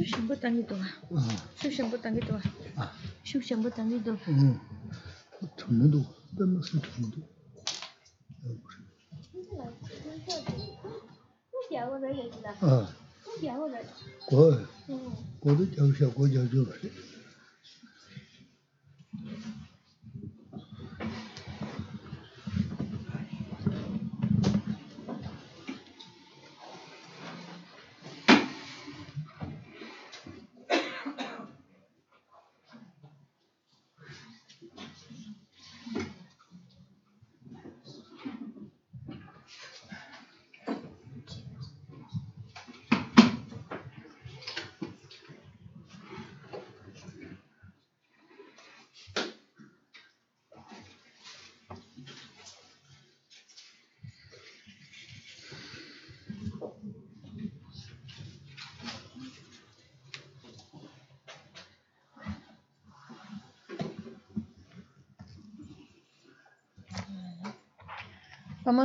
修行不等于多啊。嗯。修不等于多啊。啊。修不等于多。嗯。成人多，不能是成人多。嗯。不讲我的，也知道。嗯。不讲我的。我。嗯。我的讲小，我讲就是。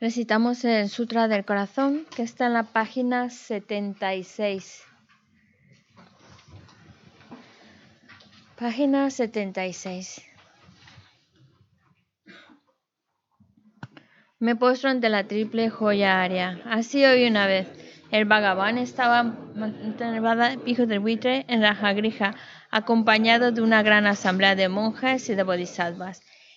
Recitamos el Sutra del Corazón que está en la página 76. Página 76. Me postro ante la triple joya aria. Así hoy una vez. El Bhagavan estaba hijo del buitre en la Jagrija, acompañado de una gran asamblea de monjes y de bodhisattvas.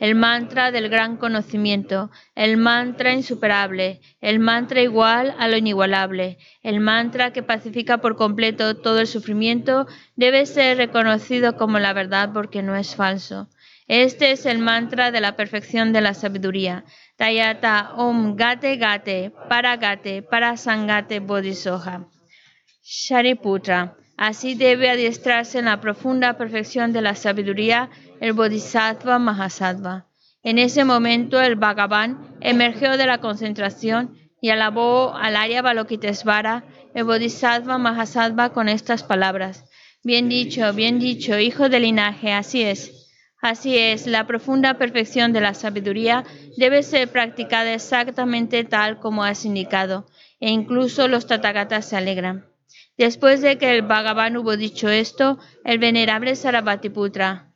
el mantra del gran conocimiento, el mantra insuperable, el mantra igual a lo inigualable, el mantra que pacifica por completo todo el sufrimiento, debe ser reconocido como la verdad porque no es falso. Este es el mantra de la perfección de la sabiduría. Tayata Om Gate Gate Para Gate Para Sangate Bodhisoha. Shariputra. Así debe adiestrarse en la profunda perfección de la sabiduría el Bodhisattva Mahasattva. En ese momento el Bhagavan emergió de la concentración y alabó al Arya Balokitesvara, el Bodhisattva Mahasattva, con estas palabras. Bien dicho, bien dicho, hijo del linaje, así es. Así es, la profunda perfección de la sabiduría debe ser practicada exactamente tal como has indicado, e incluso los Tathagatas se alegran. Después de que el Bhagavan hubo dicho esto, el venerable Sarabhatiputra,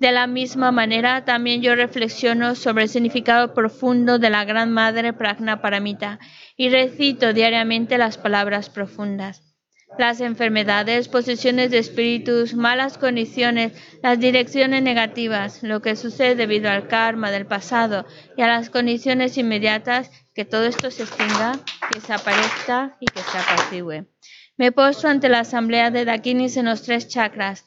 De la misma manera, también yo reflexiono sobre el significado profundo de la Gran Madre Pragna Paramita y recito diariamente las palabras profundas. Las enfermedades, posesiones de espíritus, malas condiciones, las direcciones negativas, lo que sucede debido al karma del pasado y a las condiciones inmediatas, que todo esto se extinga, que desaparezca y que se apacigüe. Me postro ante la asamblea de Dakinis en los tres chakras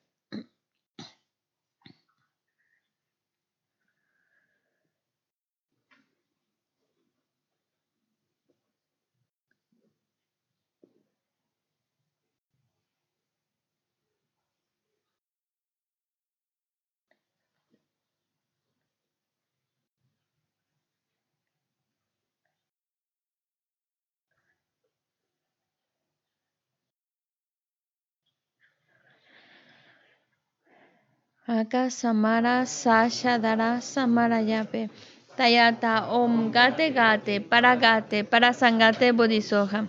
Aka Samara Sasha Dara Samarayape. Tayata Om Gate Gate Para Gate Para Sangate Bodhisoja.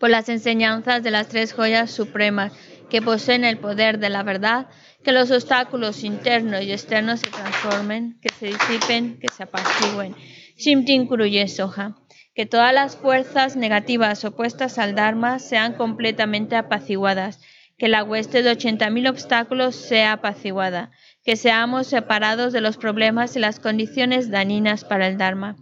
Por las enseñanzas de las tres joyas supremas que poseen el poder de la verdad, que los obstáculos internos y externos se transformen, que se disipen, que se apacigüen. Shimtin Kuruye Soja. Que todas las fuerzas negativas opuestas al Dharma sean completamente apaciguadas que la hueste de ochenta mil obstáculos sea apaciguada, que seamos separados de los problemas y las condiciones dañinas para el Dharma,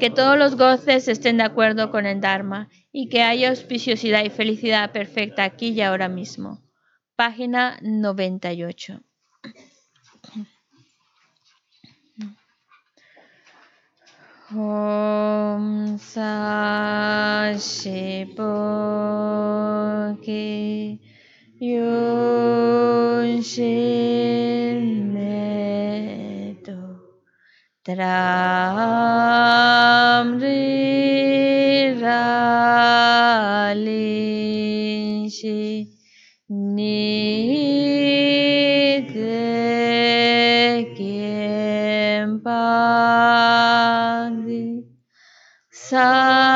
que todos los goces estén de acuerdo con el Dharma y que haya auspiciosidad y felicidad perfecta aquí y ahora mismo. Página 98. Om Sa Yoshineto Tramri Ralishi Nite Kempagdi Sa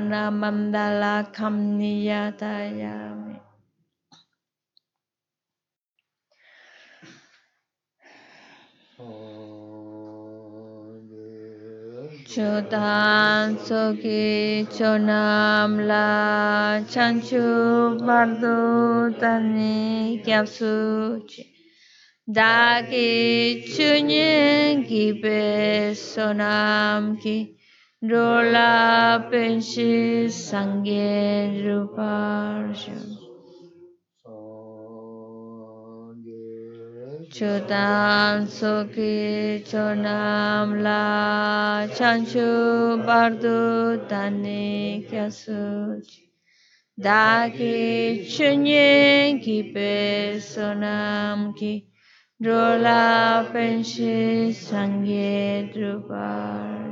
Mana Mandala Kamniyadayami. Chudan soki chonam la chanchu bardu tani gyapsuchi. Daki chunyen ki pesonam ki. Rola penshi sangye ruparsham. Chodan soki chonam la chanchu bardu tani kyasuchi. Daki chunyen ki pe sonam ki. Rola penshi sangye druparsham.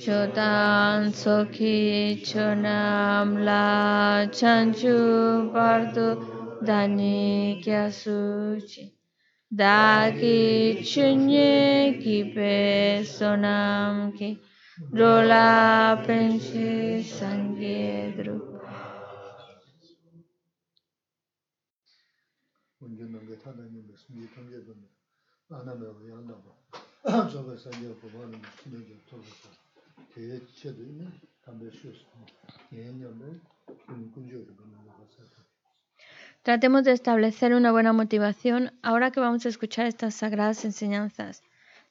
Chodan soki chonam la chanchu bardu dani kyasuchi. Daki chunye ki pe sonam ki. Rola penshi sangye drupa. 운전하는 게 타다니는 무슨 통제도 안 하면 왜 한다고. 저거 산재 보고는 신경이 돌 아서 대체도 있는 담배 쉬었어. 예년에 군군적으로 그런 거 같아서. Tratemos de establecer una buena motivación ahora que vamos a escuchar estas sagradas enseñanzas.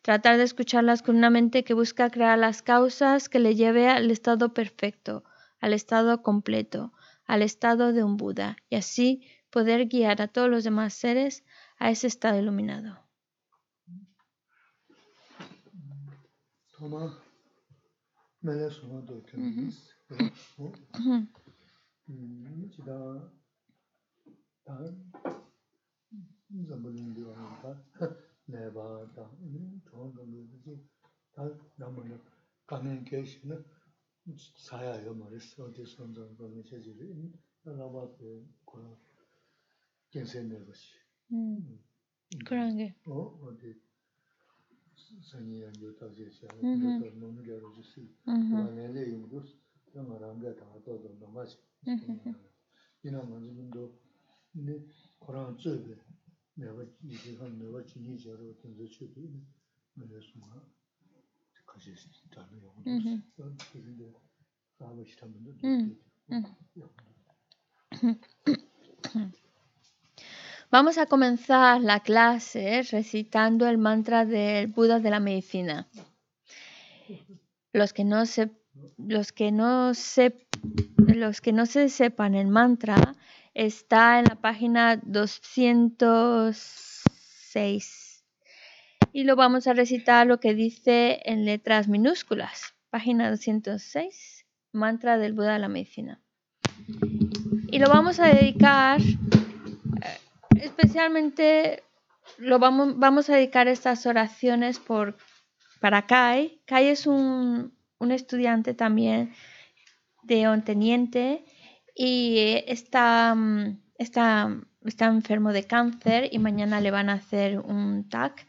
Tratar de escucharlas con una mente que busca crear las causas que le lleve al estado perfecto, al estado completo, al estado de un Buda, y así poder guiar a todos los demás seres a ese estado iluminado. 토 mēlē sōgā tō kēmīs. Chidā tā zambulīng diwa nā tā lē bā tā chōng zambulīng diwa jī tā nāma nā kāngiñ kēshī nā sāyā yō mā rī sō tī sōng zambulīng diwa nā shēchī rī nā rā bā tē kōrā kēnsē mē rōshī. Kōrā ngē? sanyi yang yu tang xie xia, yu tang nung gya ru ju si, wang nian le yung dus, yang nga rang gaya tang to do nama xie. Yina nga zi yungdo, yini korang zui be, mewa yi xie khan mewa chi ni xia ru tang zi chi bi, ma le su nga, ka xie xie tang na yung dus, yang ki yin de, raba xie tang mun do do, yung dus. Vamos a comenzar la clase recitando el mantra del Buda de la medicina. Los que no se, los que no se, los que no se sepan el mantra está en la página 206 y lo vamos a recitar lo que dice en letras minúsculas. Página 206, mantra del Buda de la medicina. Y lo vamos a dedicar especialmente lo vamos, vamos a dedicar estas oraciones por, para Kai. Kai es un, un estudiante también de un teniente y está, está, está enfermo de cáncer y mañana le van a hacer un TAC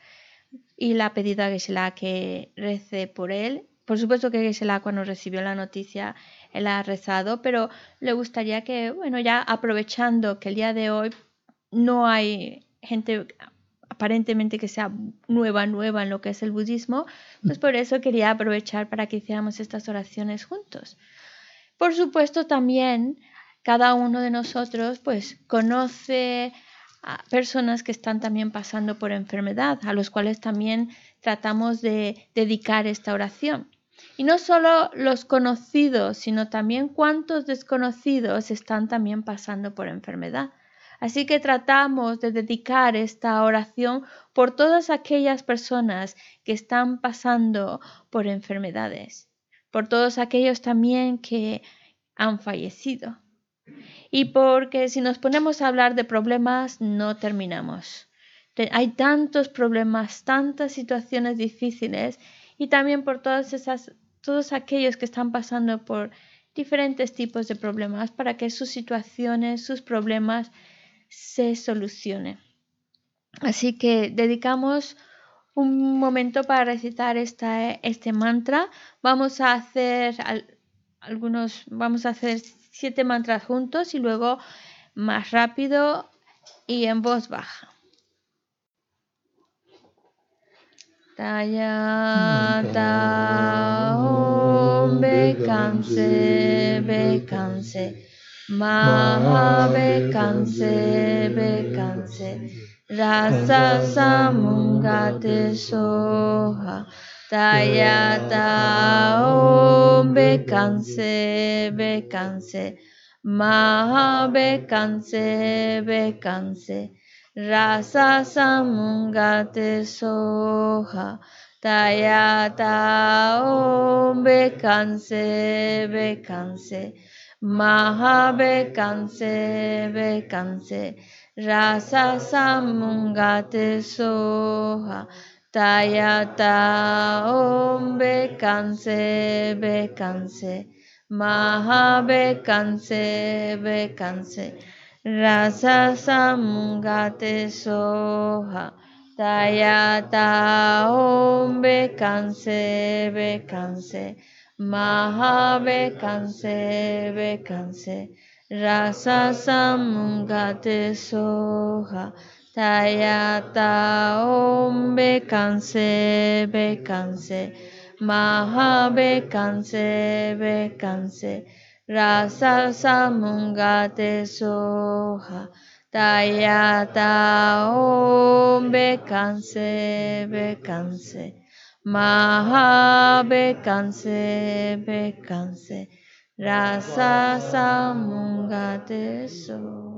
y le ha pedido a Geshe-la que rece por él. Por supuesto que Geshe-la cuando recibió la noticia él ha rezado, pero le gustaría que, bueno, ya aprovechando que el día de hoy no hay gente aparentemente que sea nueva, nueva en lo que es el budismo, pues por eso quería aprovechar para que hiciéramos estas oraciones juntos. Por supuesto también cada uno de nosotros pues conoce a personas que están también pasando por enfermedad, a los cuales también tratamos de dedicar esta oración. Y no solo los conocidos, sino también cuántos desconocidos están también pasando por enfermedad. Así que tratamos de dedicar esta oración por todas aquellas personas que están pasando por enfermedades, por todos aquellos también que han fallecido. Y porque si nos ponemos a hablar de problemas, no terminamos. Hay tantos problemas, tantas situaciones difíciles y también por todas esas, todos aquellos que están pasando por diferentes tipos de problemas para que sus situaciones, sus problemas se solucione. Así que dedicamos un momento para recitar esta, este mantra. Vamos a hacer algunos, vamos a hacer siete mantras juntos y luego más rápido y en voz baja. Taya ta om bekanse bekanse Mahabekanse bekanse rasa samungate soha. Tayata om bekanse bekanse Mahabekanse bekanse rasa samungate soha. Tayata om bekanse bekanse Mahabekanse bekanse rasa samungate soha. Tayata om bekanse bekanse Mahabekanse bekanse rasa samungate soha. Tayata om bekanse bekanse Mahabekanse bekanse rasa samungate soha tayata om bekanse bekanse Mahabekanse bekanse rasa samungate soha tayata om bekanse bekanse Maha bekanse bekanse rasa samungate so.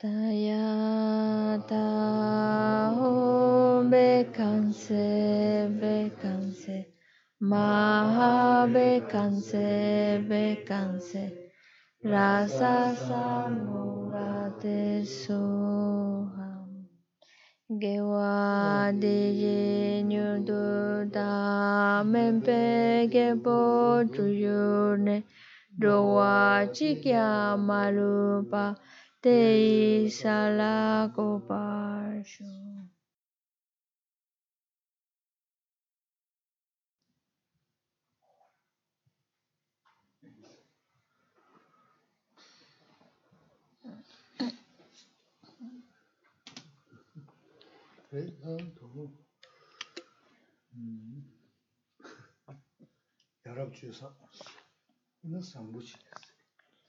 Tayata bekanse bekanse maha bekanse bekanse rasa samurate soham gewa de nyudu da mempe gebo tuyune doa chikya Desalagobarsho. Hey, 음. 여러 주에서 이는 상부시됐어요.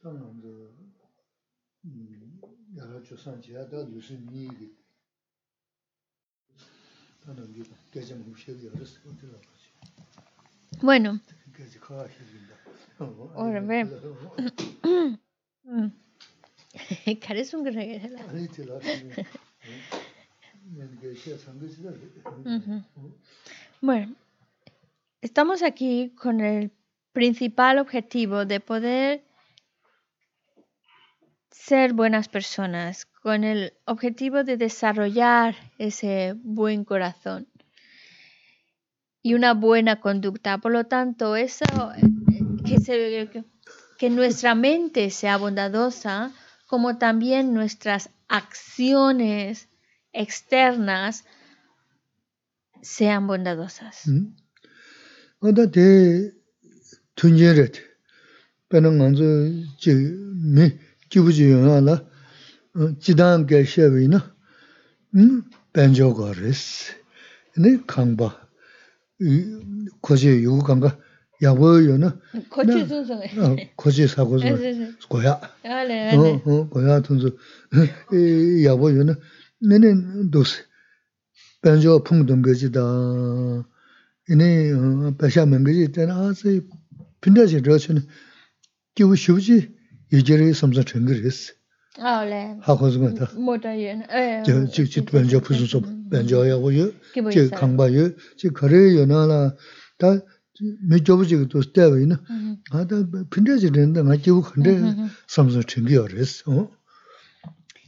저는 Bueno. Bueno, estamos aquí con el principal objetivo de poder ser buenas personas, con el objetivo de desarrollar ese buen corazón y una buena conducta. Por lo tanto, eso, que, nuestra mente sea bondadosa, como también nuestras acciones externas sean bondadosas. Oda kibuji yunga la jidam ge shewe ina banjo go res. Ini kangba, koje yugu kanga yabu yuna koje zunzunga, koje sago zunga, goya, goya tunzu yabu yuna nini dosi banjo pungdum geji da ini pesha mengeji tena azi pindaji rachini kibu shibuji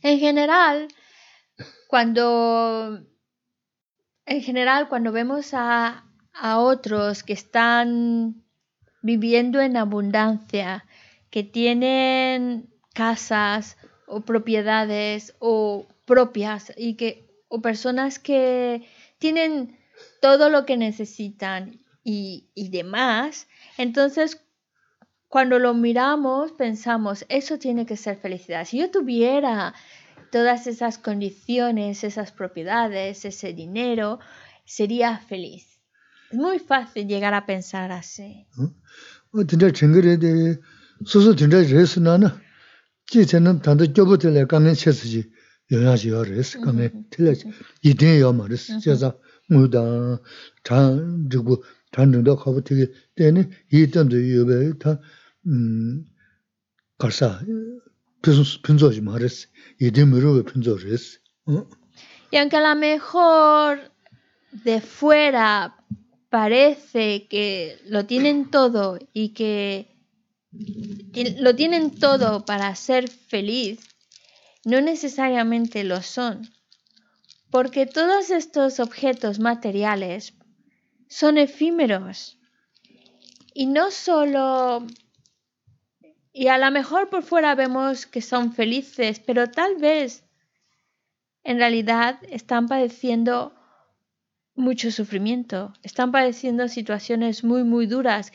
En general, cuando en general cuando vemos a, a otros que están viviendo en abundancia, que tienen casas o propiedades o propias y que o personas que tienen todo lo que necesitan y, y demás, entonces cuando lo miramos pensamos, eso tiene que ser felicidad. Si yo tuviera todas esas condiciones, esas propiedades, ese dinero, sería feliz. Es muy fácil llegar a pensar así. 수수 된다 그래서 나는 지체는 단도 껴버들래 가면 쳇지 요야지 요레스 가면 틀려 이대 요 말스 제가 무다 단 주고 단도 커버 되게 때는 이점도 요배 다음 가사 핀소 핀소지 말스 이대므로 핀소레스 Y aunque a lo mejor de fuera parece que lo tienen todo y que lo tienen todo para ser feliz, no necesariamente lo son. Porque todos estos objetos materiales son efímeros. Y no solo... Y a lo mejor por fuera vemos que son felices, pero tal vez en realidad están padeciendo mucho sufrimiento, están padeciendo situaciones muy, muy duras.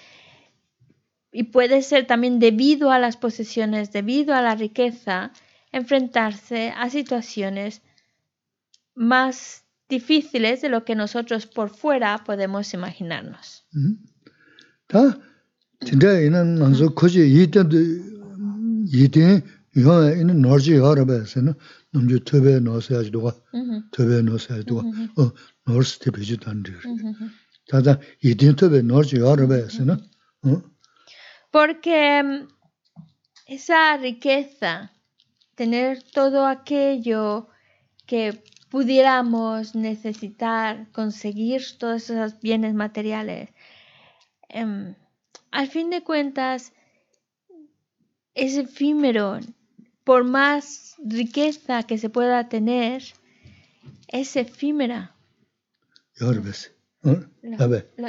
Y puede ser también debido a las posesiones, debido a la riqueza, enfrentarse a situaciones más difíciles de lo que nosotros por fuera podemos imaginarnos. Porque mm, esa riqueza tener todo aquello que pudiéramos necesitar, conseguir todos esos bienes materiales. Em, al fin de cuentas, es efímero. Por más riqueza que se pueda tener, es efímera. Yorbes. Abe. Lo-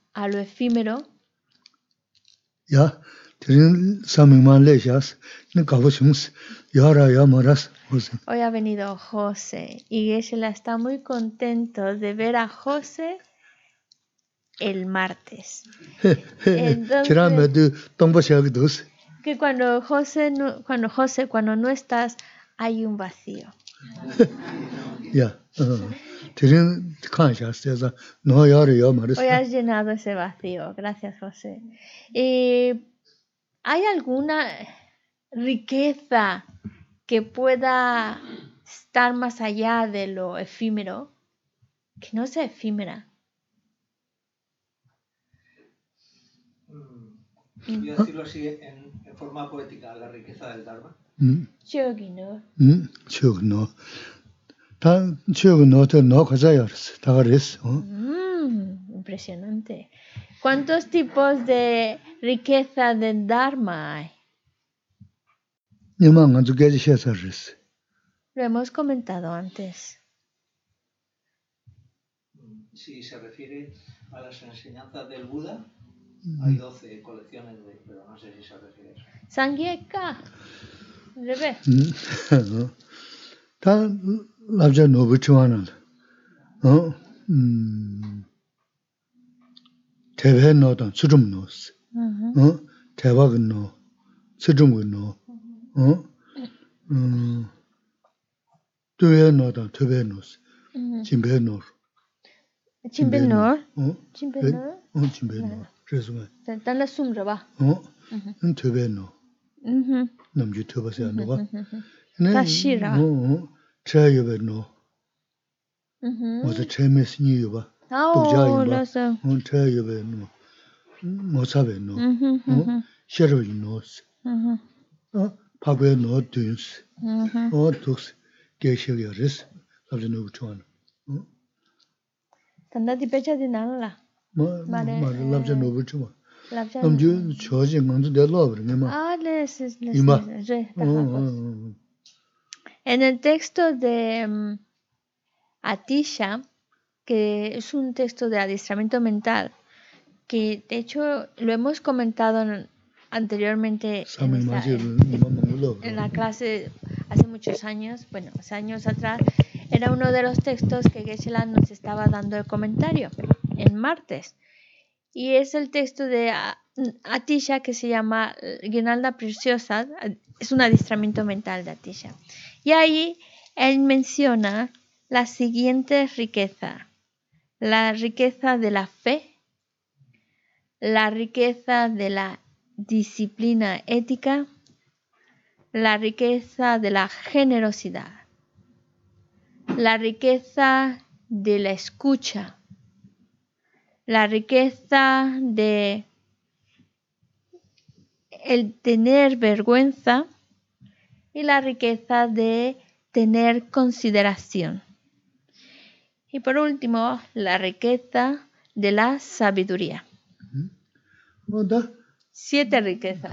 a lo efímero? Ya. Hoy ha venido José y Geshe-la está muy contento de ver a José el martes. Entonces-. Que cuando José no, cuando José, cuando no estás, hay un vacío. Ya. Shas. Tesa. No yara ya maras. Hoy has llenado ese vacío. Gracias, José. Y ¿Hay alguna riqueza que pueda estar más allá de lo efímero? Que no sea efímera. Mm, Voy a decirlo así en, en forma poética, la riqueza del Dharma. 음. Yogi, ¿no? Mm, impresionante. ¿Cuántos tipos de riqueza del Dharma hay? Lo hemos comentado antes. Si se refiere a las enseñanzas del Buda, hay 12 colecciones de, pero no sé si se refiere a eso. Sangyeka. Rebe. 음. labja nobu chiwa nanda. Hmm. Tebe no dan tsudum no si. Mm-hmm. Teba gun no, tsudum gun no. Hmm. Tuye no dan tebe no si. Mm-hmm. Jimbe no. Jimbe no? Jimbe no? Jimbe no. Resume. Mm-hmm. Dala sum raba? Tebe no. Namju tebe se anuwa. Tashi raba. chaya yuwa no. Moza chaya me sinyi yuwa. Dukja yuwa. On chaya yuwa no. Moza we no. Shero yu no si. Pagwe no dun si. O duks ge shek ya res. Labzi no uchwa no. Oh. Tanda di pecha di nana la. Ma eh, ah, re labzi no uchwa. Labzi no. Namju choji nganzu de lo abri nga ma. A le sis le sis. Ima. Re. En el texto de mm, Atisha, que es un texto de adiestramiento mental, que de hecho lo hemos comentado anteriormente en, la clase hace muchos años, bueno, hace años atrás, era uno de los textos que Geshe-la nos estaba dando el comentario en martes. Y es el texto de ah, mm, Atisha que se llama eh, Guinalda Preciosa, es un adiestramiento mental de Atisha. Y ahí él menciona la siguiente riqueza, la riqueza de la fe, la riqueza de la disciplina ética, la riqueza de la generosidad, la riqueza de la escucha, la riqueza de el tener vergüenza y la riqueza de tener consideración. Y por último, la riqueza de la sabiduría. Siete riquezas.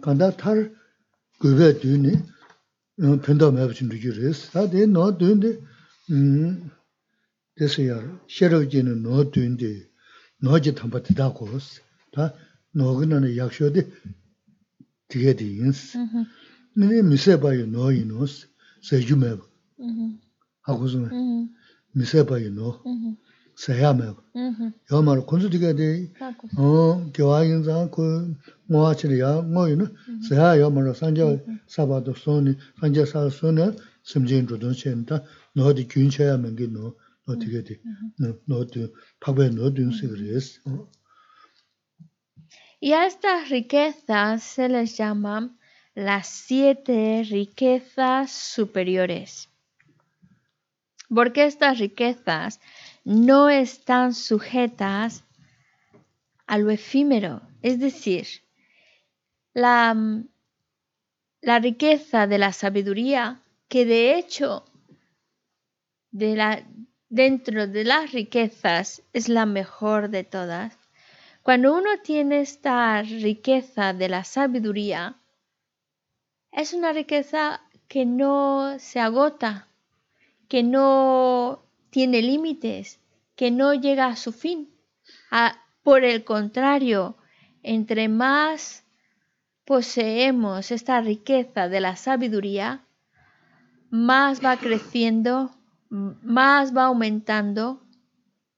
어, 어때다? 이때 때도 용격이 나데. 음. 그래서 다 되게 너 되게 되게 품어지야 제가 말했어. 음. 신앙도 지금 저주기 하나 넣을 때는 다음에 잠잠다 매지 기부 연구를 돼. 간다 탈 그게 되니 어 편도 매부신 주기를 다돼 너 되는데 음 됐어요. 셔러지는 너 되는데 너지 탐바트다고 다 너그는 약쇼데 되게 되인스. Ujú. Nini miseba yu no yu no, seju meba. ujú, Hakusu me, ujú, miseba yu no, ujú, seya Yo kunzu kiwa chiri ya yo sanja soni, sanja soni, simjin rudon ta, no di gyun chaya no, no no- di, no. Y a estas riquezas se les llama las siete riquezas superiores. Porque estas riquezas no están sujetas a lo efímero. Es decir, la, la riqueza de la sabiduría, que de hecho de la, dentro de las riquezas es la mejor de todas, cuando uno tiene esta riqueza de la sabiduría, es una riqueza que no se agota, que no tiene límites, que no llega a su fin. A- por el contrario, entre más poseemos esta riqueza de la sabiduría, más va creciendo, más va aumentando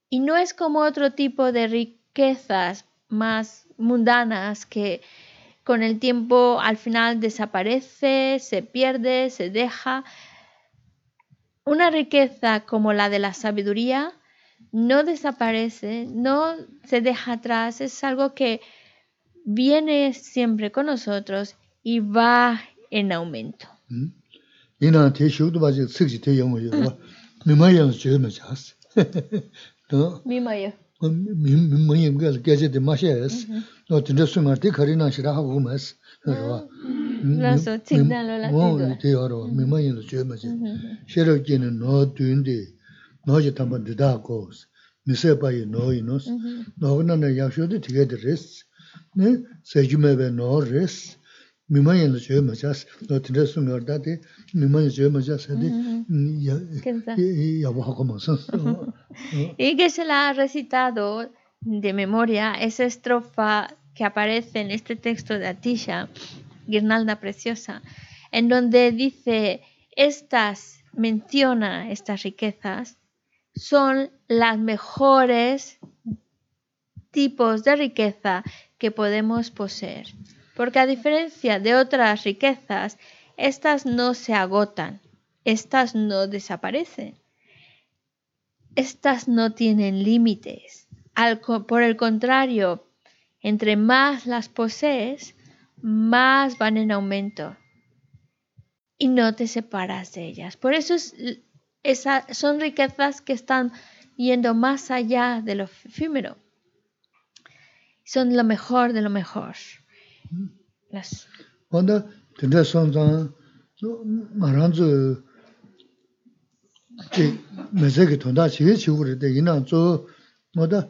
y no es como otro tipo de riquezas más mundanas que con el tiempo al final desaparece, se pierde, se deja. Una riqueza como la de la sabiduría no desaparece, no se deja atrás, es algo que viene siempre con nosotros y va en aumento. mōngi mga gāyā dī māshā yās, nō tīndā sūngā tī khārī nā shirā hā gu mās, nā rā wā. Lā sō cīk dā lō lā tī gā. Mō tī yā rā wā, mī mā yīn lō chūyā mā chī. Shē rā kī nā nō tūyīn dī, nō jī tāmbā dī dā gō sī, mī sē pā yī nō yī nō sī, nō gā nā nā yā shō dī tī gā dī rī sī, sē jū mē bē nō rī sī, ya. Y que se la ha recitado de memoria esa estrofa que aparece en este texto de Atisha, Guirnalda Preciosa, en donde dice, estas, menciona estas riquezas, son las mejores tipos de riqueza que podemos poseer. Porque a diferencia de otras riquezas, estas no se agotan, estas no desaparecen estas no tienen límites. Por el contrario, entre más las posees, más van en aumento. Y no te separas de ellas. Por eso son riquezas que están yendo más allá de lo efímero. Son lo mejor de lo mejor. 근데 근데 선상 말한지 제 매제게 돈다 지게 지고 그래 이나 저 뭐다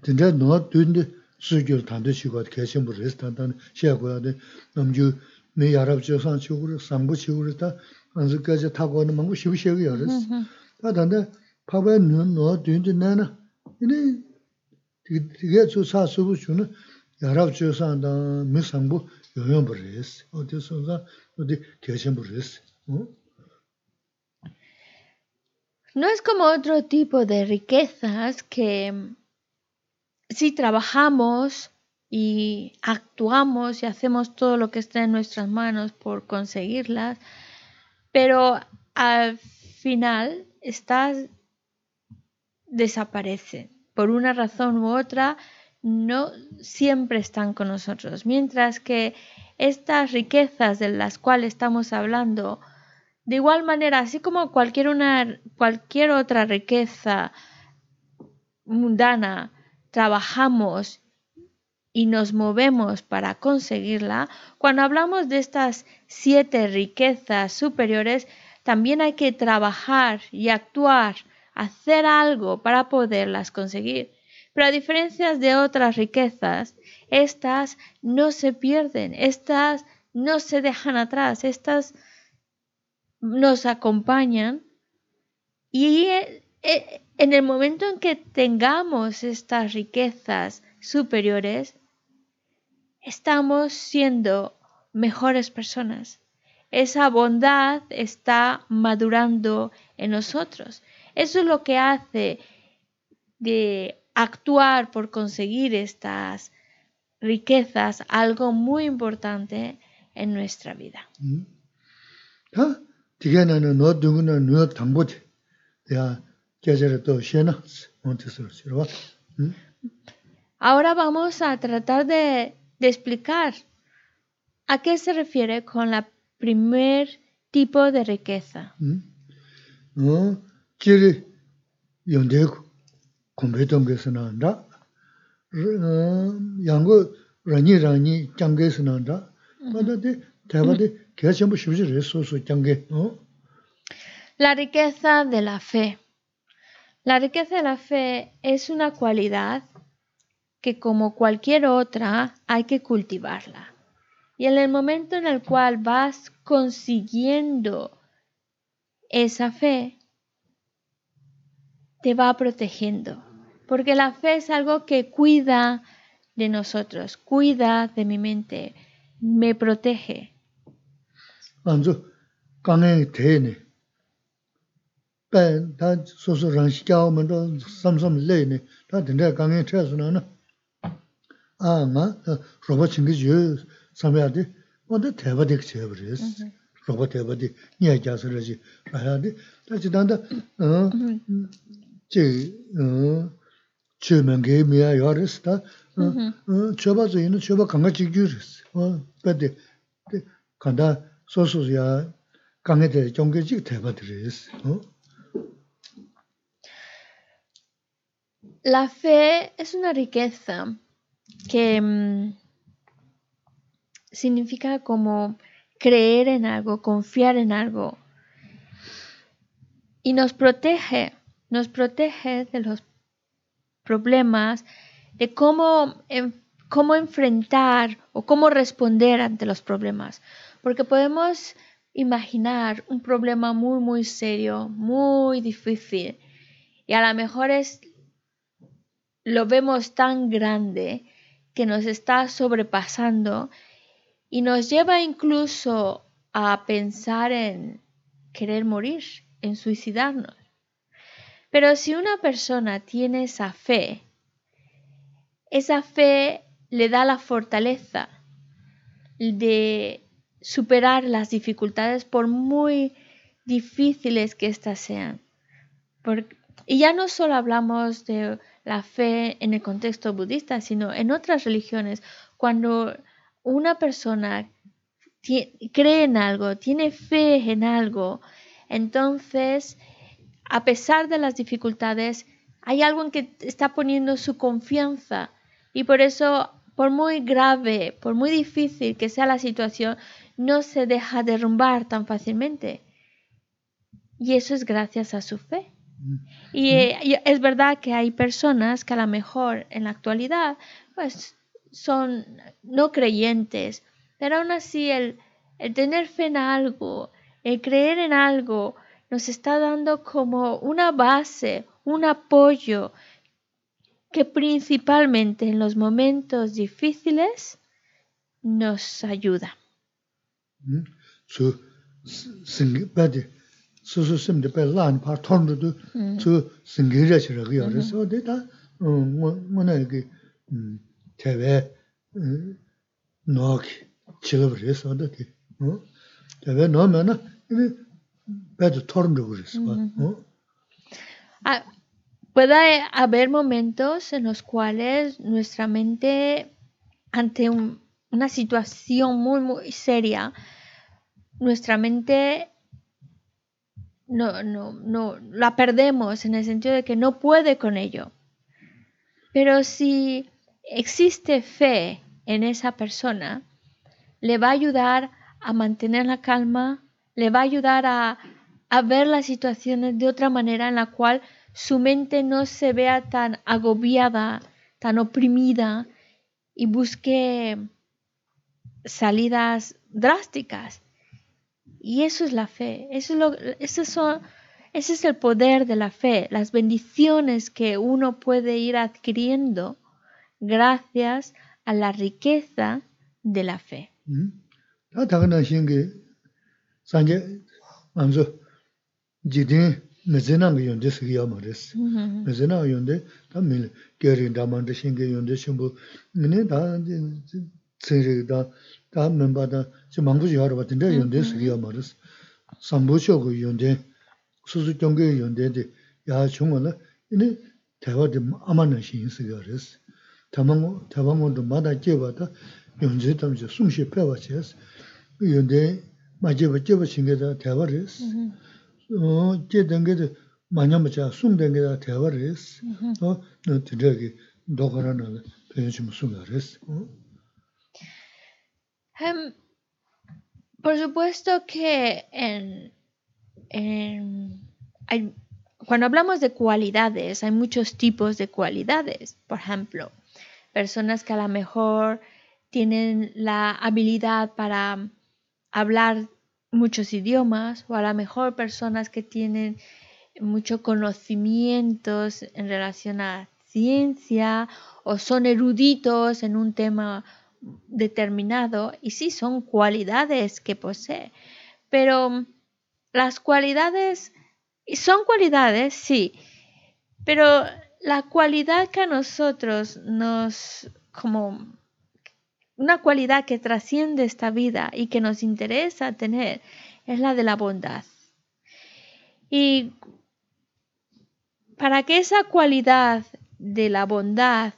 근데 너 든데 수교 단도 지고 계신 분 레스탄단 시하고야 돼 넘주 내 아랍 조선 지고 상부 지고 그랬다 안즈까지 타고 오는 망고 쉬우셔요 그랬어 다 단데 파바는 너 든데 나나 이게 저 사수부 주는 res. ¿no? No es como otro tipo de riquezas que mm, si trabajamos y actuamos y hacemos todo lo que está en nuestras manos por conseguirlas, pero al final estas desaparecen. Por una razón u otra, no siempre están con nosotros. Mientras que estas riquezas de las cuales estamos hablando, de igual manera, así como cualquier, una, cualquier otra riqueza mundana, trabajamos y nos movemos para conseguirla, cuando hablamos de estas siete riquezas superiores, también hay que trabajar y actuar, hacer algo para poderlas conseguir. Pero a diferencia de otras riquezas, estas no se pierden, estas no se dejan atrás, estas nos acompañan y eh, eh, en el momento en que tengamos estas riquezas superiores, estamos siendo mejores personas, esa bondad está madurando en nosotros. Eso es lo que hace de actuar por conseguir estas riquezas algo muy importante en nuestra vida. Ahora vamos a tratar de, de explicar a qué se refiere con la primer tipo de riqueza. yonde La riqueza de la fe. La riqueza de la fe es una cualidad que como cualquier otra hay que cultivarla. Y en el momento en el cual vas consiguiendo esa fe, te va protegiendo. Porque la fe es algo que cuida de nosotros, cuida de mi mente, me protege. Ta zo kanga kanda ya kanga de teba diris La fe es una riqueza que mm, significa como creer en algo, confiar en algo. Y nos protege nos protege de los problemas, de cómo, cómo enfrentar o cómo responder ante los problemas. Porque podemos imaginar un problema muy, muy serio, muy difícil, y a lo mejor es, lo vemos tan grande que nos está sobrepasando y nos lleva incluso a pensar en querer morir, en suicidarnos. Pero si una persona tiene esa fe, esa fe le da la fortaleza de superar las dificultades por muy difíciles que éstas sean. y ya no solo hablamos de la fe en el contexto budista, sino en otras religiones. Cuando una persona cree en algo, tiene fe en algo, entonces a pesar de las dificultades, hay algo en que está poniendo su confianza y por eso, por muy grave, por muy difícil que sea la situación, no se deja derrumbar tan fácilmente. Y eso es gracias a su fe. Mm. Y, es verdad que hay personas que a lo mejor en la actualidad pues son no creyentes, pero aún así el, el tener fe en algo, el creer en algo, nos está dando como una base, un apoyo que principalmente en los momentos difíciles nos ayuda. Ah, puede haber momentos en los cuales nuestra mente, ante una situación muy, muy seria, nuestra mente no, no, no, la perdemos en el sentido de que no puede con ello. Pero si existe fe en esa persona, le va a ayudar a mantener la calma, le va a ayudar a, ver las situaciones de otra manera en la cual su mente no se vea tan agobiada, tan oprimida y busque salidas drásticas. Y eso es la fe, eso es lo, eso ese es el poder de la fe, las bendiciones que uno puede ir adquiriendo gracias a la riqueza de la fe. 산제 안저 지딘 메제나 용데 쓰기야 말레스 메제나 용데 담밀 게리 담만데 신게 용데 신부 미네 다 세르다 다 멤버다 지 망부지 하러 봤는데 용데 쓰기야 말레스 삼부쇼고 용데 수수 경계 용데데 야 중원은 이네 대화데 아마는 신 쓰기야 그랬어 대방고 대방고도 마다 제바다 용제 담제 숨쉬 펴봐지스 용데 tewa di amana shingi sigi yares. Tewa ngondo mada jeba da, yonze tamche sungshi pewa ches. Yonde ma jeba jeba shingi da tewa res. jē dēngi dē mañā machā sūng dēngi dā tēwā rēs, nō tīndrā kī dōkharā nā dā pēyō chī mū sūng dā rēs. Em, por supuesto que en, en- hay- cuando hablamos de cualidades, hay muchos tipos de cualidades. Por ejemplo, personas que a lo mejor tienen la habilidad para hablar muchos idiomas o a lo mejor personas que tienen mucho conocimientos en relación a ciencia o son eruditos en un tema determinado y sí son cualidades que posee, pero las cualidades son cualidades, sí, pero la cualidad que a nosotros nos como una cualidad que trasciende esta vida y que nos interesa tener es la de la bondad. Y para que esa cualidad de la bondad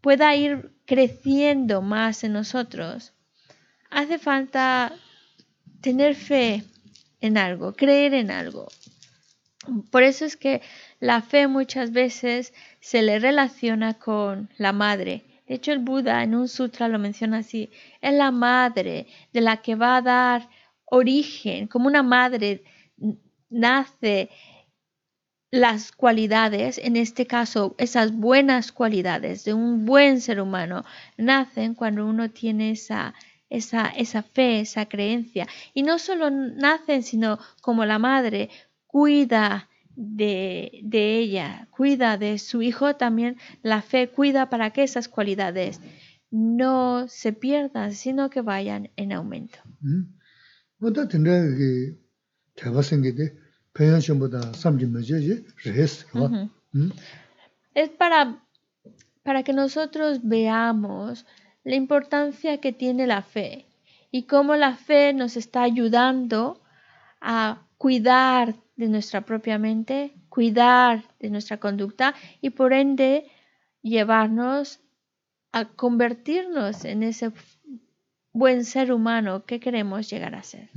pueda ir creciendo más en nosotros, hace falta tener fe en algo, creer en algo. Por eso es que la fe muchas veces se le relaciona con la madre. De hecho, el Buda en un sutra lo menciona así. Es la madre de la que va a dar origen, como una madre nace las cualidades, en este caso esas buenas cualidades de un buen ser humano, nacen cuando uno tiene esa, esa, esa fe, esa creencia. Y no solo nacen, sino como la madre cuida de, de ella, cuida de su hijo, también la fe cuida para que esas cualidades no se pierdan, sino que vayan en aumento. Ujú. es para, para que nosotros veamos la importancia que tiene la fe y cómo la fe nos está ayudando a cuidar de nuestra propia mente, cuidar de nuestra conducta y por ende llevarnos a convertirnos en ese buen ser humano que queremos llegar a ser.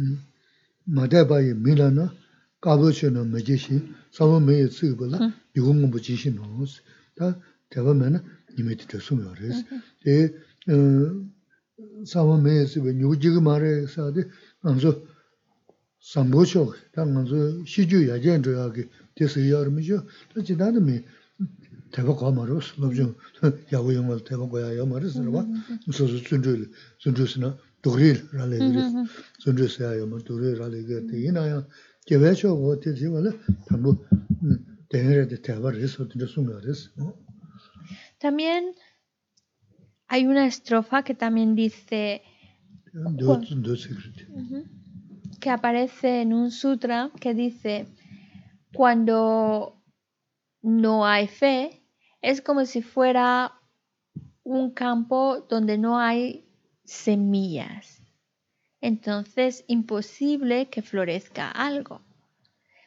Chō yā kī tē sī yā rā mē chō, tā jī tā tā mē tēwā kwa yō ngā tēwā kwa bā, sō sō tsūn chō yī, tsūn chō sī na lē gī rē sī. sundu saya yama dure rali ge te ina ya te chi wala tambu tewa res o tinte sunga También hay una estrofa que también dice, do do secret que aparece en un sutra que dice, cuando no hay fe, es como si fuera un campo donde no hay semillas. Entonces, imposible que florezca algo.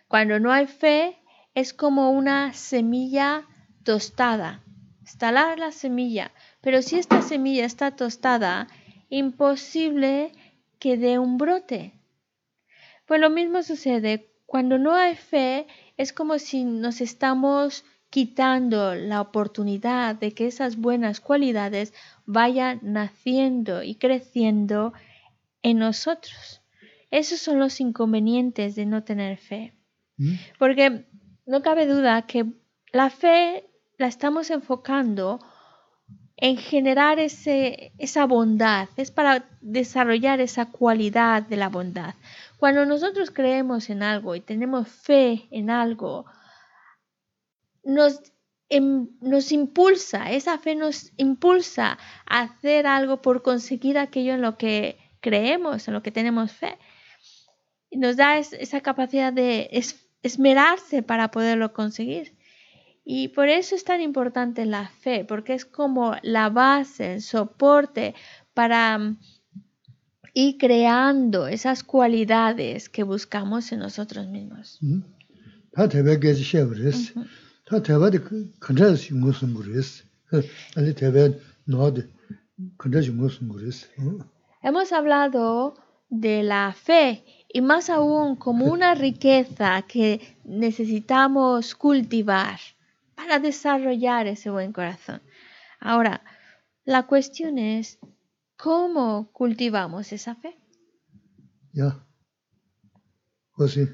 Cuando no hay fe, es como una semilla tostada. Está la, la semilla, pero si esta semilla está tostada, imposible que dé un brote. Pues lo mismo sucede cuando no hay fe, es como si nos estamos quitando la oportunidad de que esas buenas cualidades vayan naciendo y creciendo en nosotros. Esos son los inconvenientes de no tener fe. Porque no cabe duda que la fe la estamos enfocando en generar ese, esa bondad, es para desarrollar esa cualidad de la bondad. Cuando nosotros creemos en algo y tenemos fe en algo, nos, em- nos impulsa, esa fe nos impulsa a hacer algo por conseguir aquello en lo que creemos, en lo que tenemos fe. Nos da es- esa capacidad de es- esmerarse para poderlo conseguir. Y por eso es tan importante la fe, porque es como la base, el soporte para y creando esas cualidades que buscamos en nosotros mismos. Hemos hablado de la fe y más aún como una riqueza que necesitamos cultivar para desarrollar ese buen corazón. Ahora, la cuestión es, ¿Cómo cultivamos esa fe? Ya. José.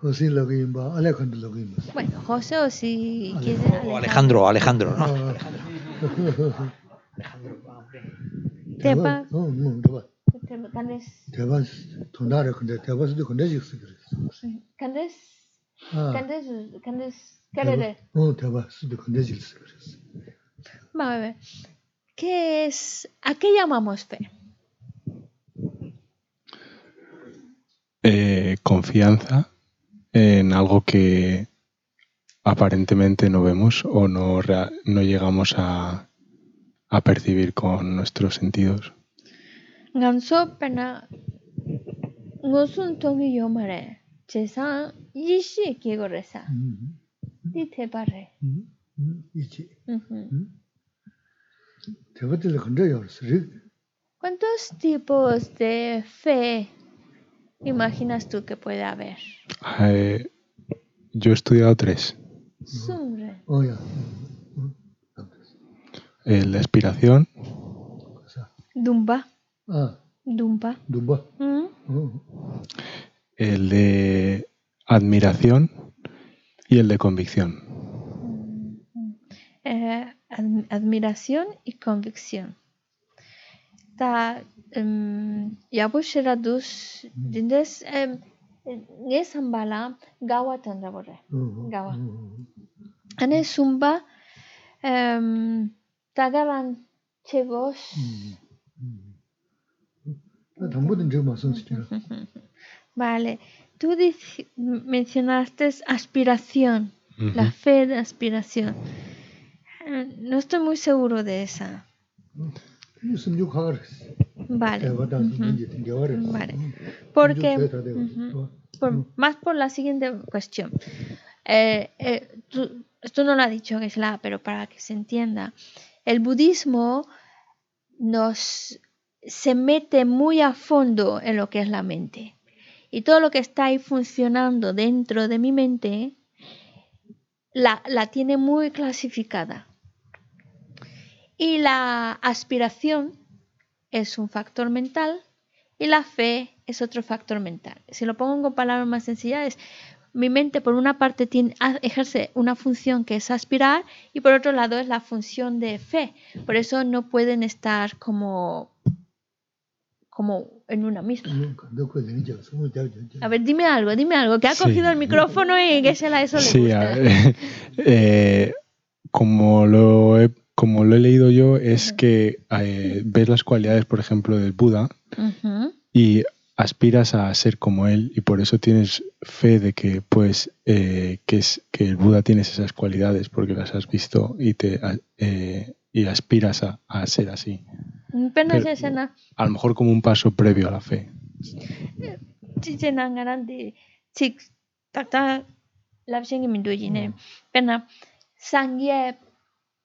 José Logimba, Alejandro Logimba. Bueno, José o si Alejandro. Alejandro, Alejandro, ¿no? Ah. Alejandro. Te va. No, no, te va. Te vas, te vas con. Candes, candes, candes, candes. No, te vas con ¿Qué es, ¿A qué llamamos fe? Eh, confianza en algo que aparentemente no vemos o no, llegamos a, percibir con nuestros sentidos. Mm -hmm. ¿Cuántos tipos de fe imaginas tú que puede haber? Eh, yo he estudiado tres. Eh, la expiración. Dumba. Dumba. Dumba. El de admiración y el de convicción. Eh, admiración y convicción. Ta, em, um, Yabuşera duş dindes em, um, ne sambala gawa tanda borre. Gawa. Ane sumba um, tagaran çegoş. Vale. Tú mencionaste aspiración, la mm-hmm. fe de aspiración. No estoy muy seguro de esa. Vale. Vale. Porque, más por la siguiente cuestión. Eh, eh, tú, esto no lo ha dicho Gesla, pero para que se entienda. El budismo nos se mete muy a fondo en lo que es la mente. Y todo lo que está ahí funcionando dentro de mi mente la, la tiene muy clasificada. Y la aspiración es un factor mental y la fe es otro factor mental. Si lo pongo con palabras más sencillas, es mi mente por una parte tiene, ejerce una función que es aspirar y por otro lado es la función de fe. Por eso no pueden estar como, como en una misma. A ver, dime algo, dime algo, que ha cogido el micrófono y que se la eso le. Sí, a, eh, eh, como lo he como lo he leído yo, es que eh, ves las cualidades, por ejemplo, del Buda y aspiras a ser como él y por eso tienes fe de que pues eh, que es que el Buda tiene esas cualidades porque las has visto y te eh, y aspiras a, a ser así. Pero- a lo mejor como un paso previo a la fe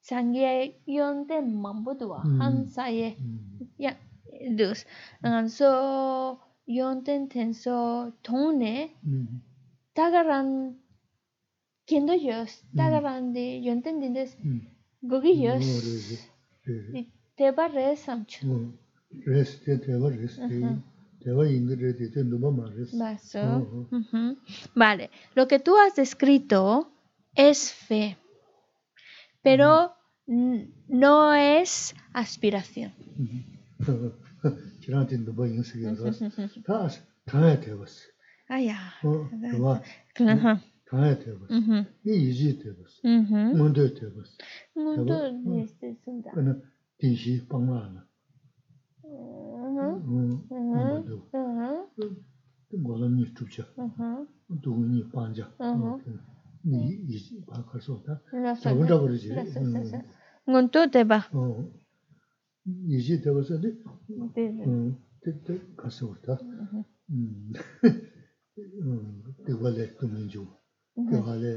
sangyayonte mambuduwa hansaye ya dus anganso yonten tenso tone tagaran kendo yos tagaran de yonten dindes gogi yos teba re samchu res te teba res te teba ingre te te numa ma res vale lo que tú has descrito es fe pero no es aspiración. Uh -huh. 이 바카소다 저번에 그러지 ngon to te ba yiji de was de um te te kaso ta um de wale to min ju de wale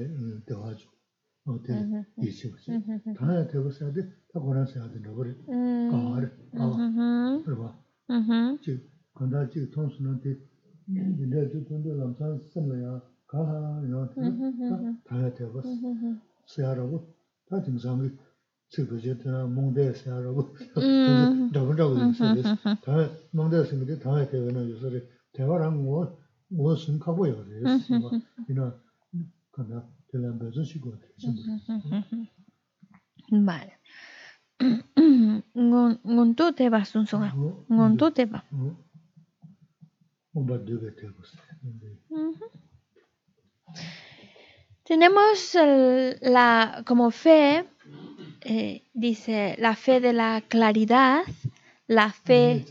de wa ju o te yiji was ta de was de ta gora sa de no gore ka har ka ba mhm ji kanda ji tong sunan de de de tong de lam san san ya kaha ya, tanya teba sa. Ujú. 세아라고 다 등상이 지그제다 몽대 세아라고 음. 더블더블 있어요. 음. 다 몽대 생기데 다 되는 요소리 대화랑 뭐 무슨 가고요. 이나 그나 될란 배서 시고 Vale. Ngun- Nguntu te va, Sunsunga. Nguntu te va. 뭔가 되게 되고 Tenemos la, como fe, eh, dice, la fe de la claridad, la fe...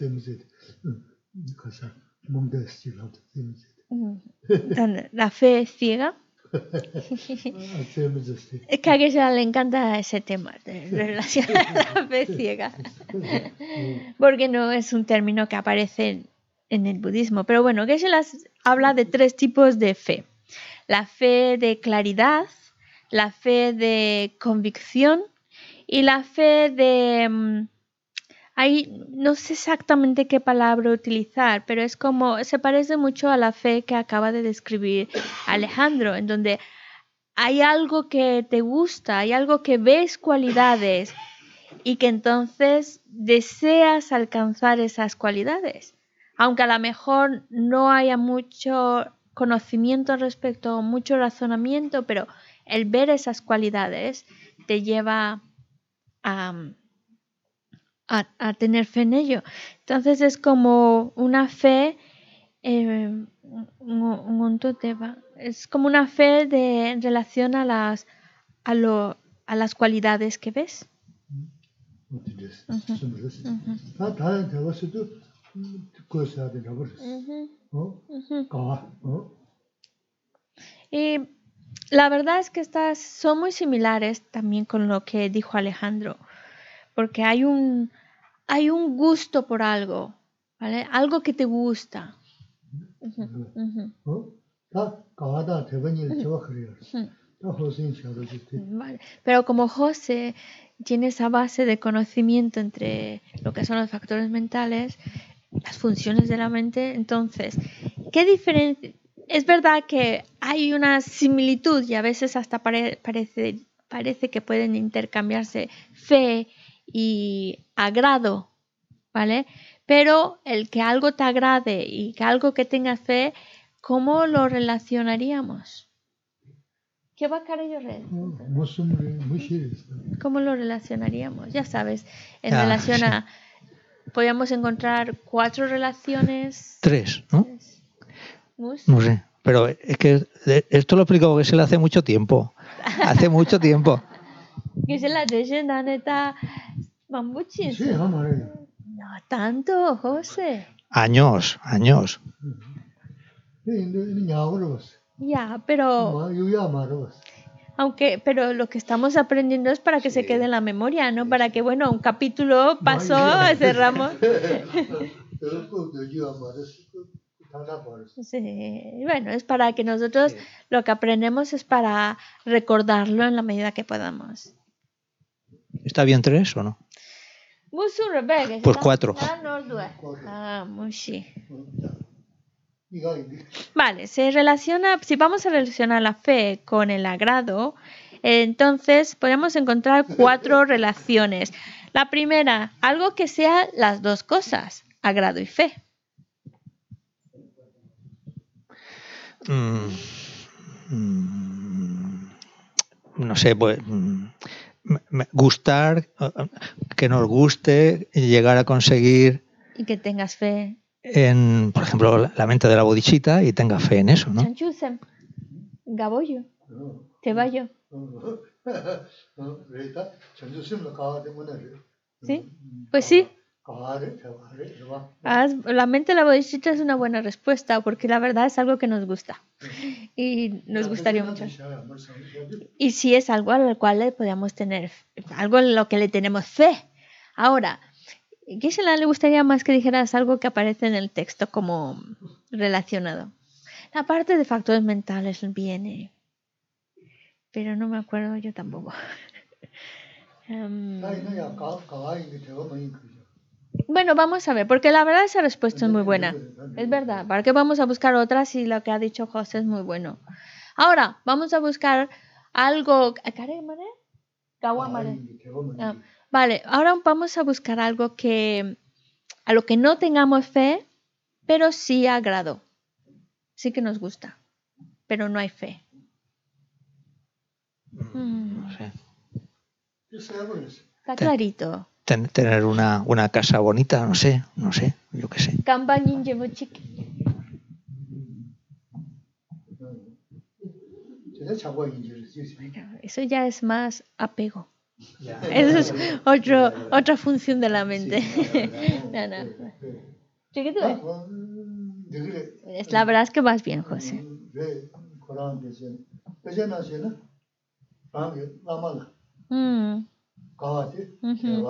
Mm. la fe ciega. es que a ella le encanta ese tema de relación a la fe ciega, porque no es un término que aparece en, el budismo. Pero bueno, Geshe-las habla de tres tipos de fe. La fe de claridad, la fe de convicción y la fe de... mm, Ahí no sé exactamente qué palabra utilizar, pero es como, se parece mucho a la fe que acaba de describir Alejandro, en donde hay algo que te gusta, hay algo que ves cualidades y que entonces deseas alcanzar esas cualidades. Aunque a lo mejor no haya mucho conocimiento al respecto, mucho razonamiento, pero el ver esas cualidades te lleva a, a, tener fe en ello. Entonces es como una fe, eh, es como una fe de, en relación a las, a, lo, a las cualidades que ves. Y la verdad es que estas son muy similares también con lo que dijo Alejandro, porque hay un, hay un gusto por algo, ¿vale? Algo que te gusta. Pero como José tiene esa base de conocimiento entre lo que son los factores mentales, las funciones de la mente. Entonces, ¿qué diferencia? Es verdad que hay una similitud y a veces hasta parece, parece que pueden intercambiarse fe y agrado, ¿vale? Pero el que algo te agrade y que algo que tenga fe, ¿cómo lo relacionaríamos? ¿Qué va yo red? ¿Cómo lo relacionaríamos? Ya sabes, en ah. relación a podríamos encontrar cuatro relaciones. Tres, ¿no? No sé. Pero es que esto lo explicó Gesell hace mucho tiempo. Hace mucho tiempo. Gesell, leyenda neta, van. Sí, vamos No tanto, José. Años, años. Ya, pero aunque, pero lo que estamos aprendiendo es para que se quede en la memoria, ¿no? Para que, bueno, un capítulo pasó, cerramos. Sí, bueno, es para que nosotros lo que aprendemos es para recordarlo en la medida que podamos. ¿Está bien tres o no? Pues cuatro. Ah, muy sí. Vale, se relaciona, si vamos a relacionar la fe con el agrado, entonces podemos encontrar cuatro relaciones. La primera, algo que sea las dos cosas, agrado y fe. Mm, mm, no sé, pues mm, gustar, eh, que nos guste, llegar a conseguir Y que tengas fe en, por ejemplo, la mente de la bodichita y tenga fe en eso, ¿no? Chanchusem, gabollo, teballo. Sí, pues sí. La mente de la bodichita es una buena respuesta porque la verdad es algo que nos gusta y nos gustaría mucho. Y si es algo al cual le podemos tener, algo en lo que le tenemos fe. Ahora, Gisela le gustaría más que dijeras algo que aparece en el texto como relacionado. La parte de factores mentales viene, pero no me acuerdo yo tampoco. Em, bueno, vamos a ver, porque la verdad esa respuesta es muy buena. Es verdad, ¿para qué vamos a buscar otra si lo que ha dicho José es muy bueno? Ahora, vamos a buscar algo... ¿Kawamare? Vale, ahora vamos a buscar algo que a lo que no tengamos fe, pero sí agrado. Sí que nos gusta, pero no hay fe. Mm, no sé. Está clarito. Tener una, una, casa bonita, no sé, no sé, yo qué sé. Eso ya es más apego. Yeah. Eso es otra función de la mente. La verdad. Es que vas bien, José. Mm. Mm.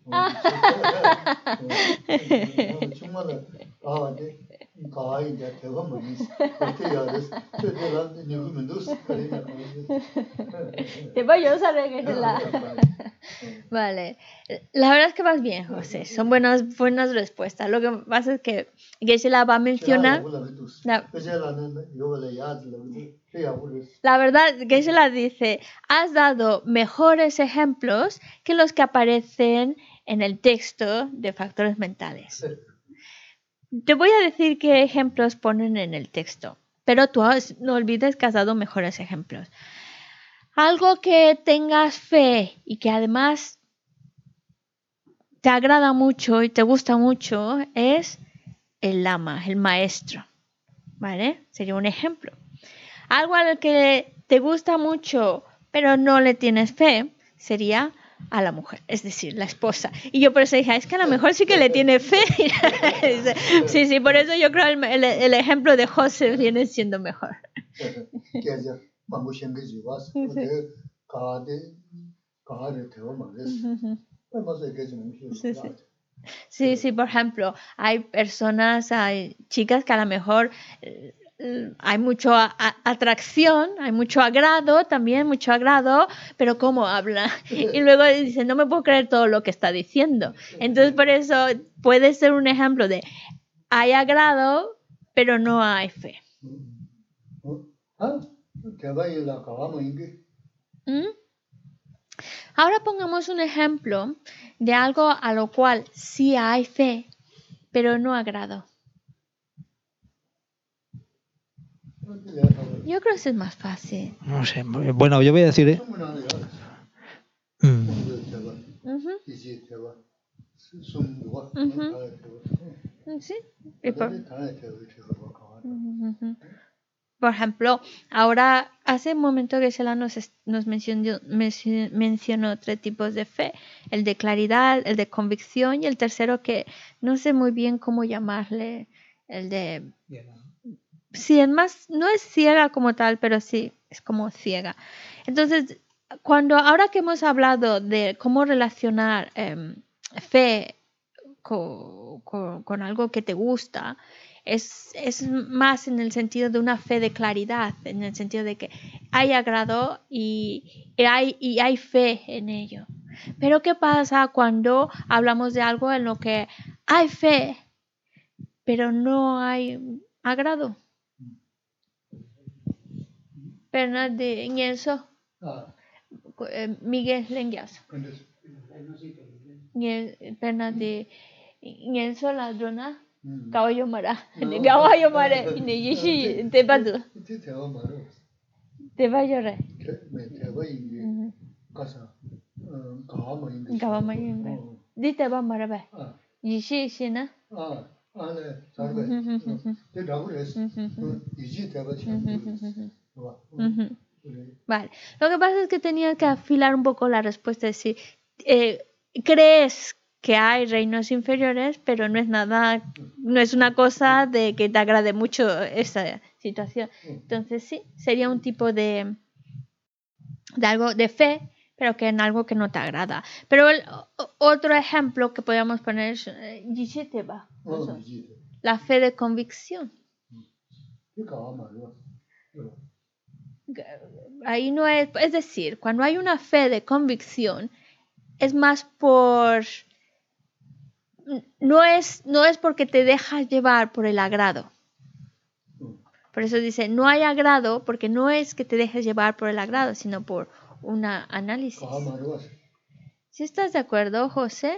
는 데서 그전에는 방에 남아라. Mm, 가와지. ujú, 대화인 ujú, 가와인 수요. ujú. 나는 정말 가와지. Chum, ujú, 주문하고 있는. ujú, entiendo. 네. Ale. 정말 가와지. 가와인데 대화만 있어. 어떻게 해야 돼? 저들한테 누구면 넣었을 거리냐. Te voy a usar en la... Vale. La verdad es que vas bien, José. Son buenas, buenas respuestas. Lo que pasa es que Gisela va a mencionar... La, 그제라는 요번에 야들로 해야 우리 la verdad, Gisela dice, has dado mejores ejemplos que los que aparecen en el texto de factores mentales. Te voy a decir qué ejemplos ponen en el texto, pero tú no olvides que has dado mejores ejemplos. Algo que tengas fe y que además te agrada mucho y te gusta mucho es el lama, el maestro. ¿Vale? Sería un ejemplo. Algo al que te gusta mucho pero no le tienes fe sería a la mujer, es decir, la esposa. Y yo por eso dije, es que a lo mejor sí que le tiene fe. sí, sí, por eso yo creo el, el, ejemplo de José viene siendo mejor. sí, sí. Por ejemplo, hay personas, hay chicas que a lo mejor eh, hay mucha atracción, hay mucho agrado también, mucho agrado, pero cómo habla. Y luego dice, no me puedo creer todo lo que está diciendo. Entonces, por eso puede ser un ejemplo de, hay agrado, pero no hay fe. ¿Mm? Ahora pongamos un ejemplo de algo a lo cual sí hay fe, pero no agrado. Yo creo que es más fácil. No sé. Bueno, yo voy a decir. ¿eh? Mm. Mm, Por... ejemplo, ahora hace un momento que Sela nos, mencionó, tres tipos de fe, el de claridad, el de convicción y el tercero que no sé muy bien cómo llamarle, el de... Sí, es más, no es ciega como tal, pero sí, es como ciega. Entonces, cuando ahora que hemos hablado de cómo relacionar em, fe co- co- con, algo que te gusta, es, es más en el sentido de una fe de claridad, en el sentido de que hay agrado y, y hay, y hay fe en ello. Pero ¿qué pasa cuando hablamos de algo en lo que hay fe, pero no hay agrado? Bernardi Ñenso, 아, eh, Miguel Lenguiazo. 근데 Ñe- Bernardi Ñenso ladrona. 음. Caballo mara. Caballo mara. Ne yishi te badu. 이제 대화 말어. Te va a llorar. 네, 대화 이게 Ujú. 가서 어, 가면 이게. Caballo mara. 어. Di te va mara ba. 아, Yishi shina. 아, 안에 잘배 그 라고레스 이지 대바 참 Vale. Lo que pasa es que tenía que afilar un poco la respuesta de si eh, crees que hay reinos inferiores, pero no es nada, no es una cosa de que te agrade mucho esa situación. Entonces sí, sería un tipo de, de algo de fe, pero que en algo que no te agrada. Pero otro ejemplo que podríamos poner es eh, la fe de convicción ahí no es, es decir, cuando hay una fe de convicción, es más por, no es, no es porque te dejas llevar por el agrado. Por eso dice, no hay agrado porque no es que te dejes llevar por el agrado, sino por un análisis. ¿Si estás de acuerdo, José?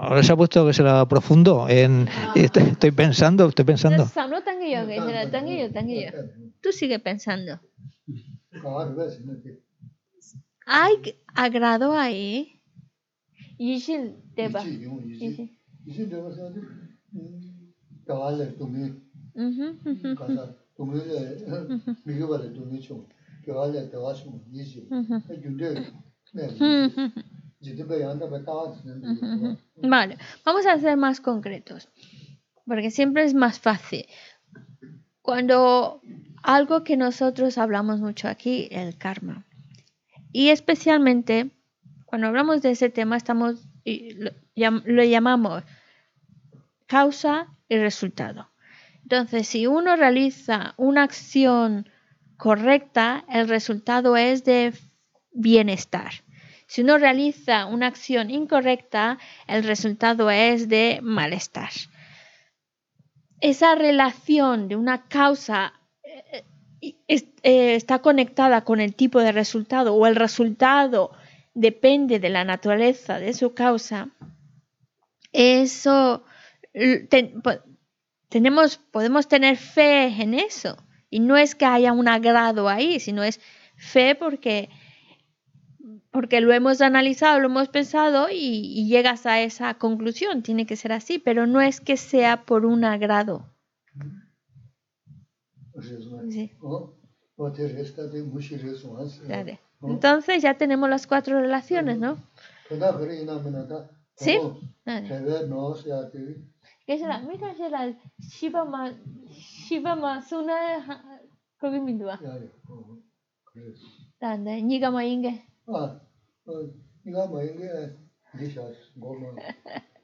ahora se ha puesto que se la profundo en ah. estoy, pensando estoy pensando Tú sigue pensando. Ay, agrado ahí. a él. Yishil deba. Yishil deba se hace. Kawale tumi. Kasa tumi le. Migibale tumi chung. Kawale dewa chung. Yishil. Vale, vamos a ser más concretos, porque siempre es más fácil. Cuando algo que nosotros hablamos mucho aquí, el karma, y especialmente cuando hablamos de ese tema, estamos lo, llam- lo llamamos causa y resultado. Entonces, si uno realiza una acción correcta, el resultado es de bienestar. Si uno realiza una acción incorrecta, el resultado es de malestar. Esa relación de una causa está conectada con el tipo de resultado o el resultado depende de la naturaleza de su causa. Eso tenemos, podemos tener fe en eso. Y no es que haya un agrado ahí, sino es fe porque porque lo hemos analizado, lo hemos pensado y llegas a esa conclusión. Tiene que ser así, pero no es que sea por un agrado. Dale. Entonces ya tenemos las cuatro relaciones, ¿no? Sí. ¿Qué será? Mira, será Shiva Dale, Inge. Ah, Inge,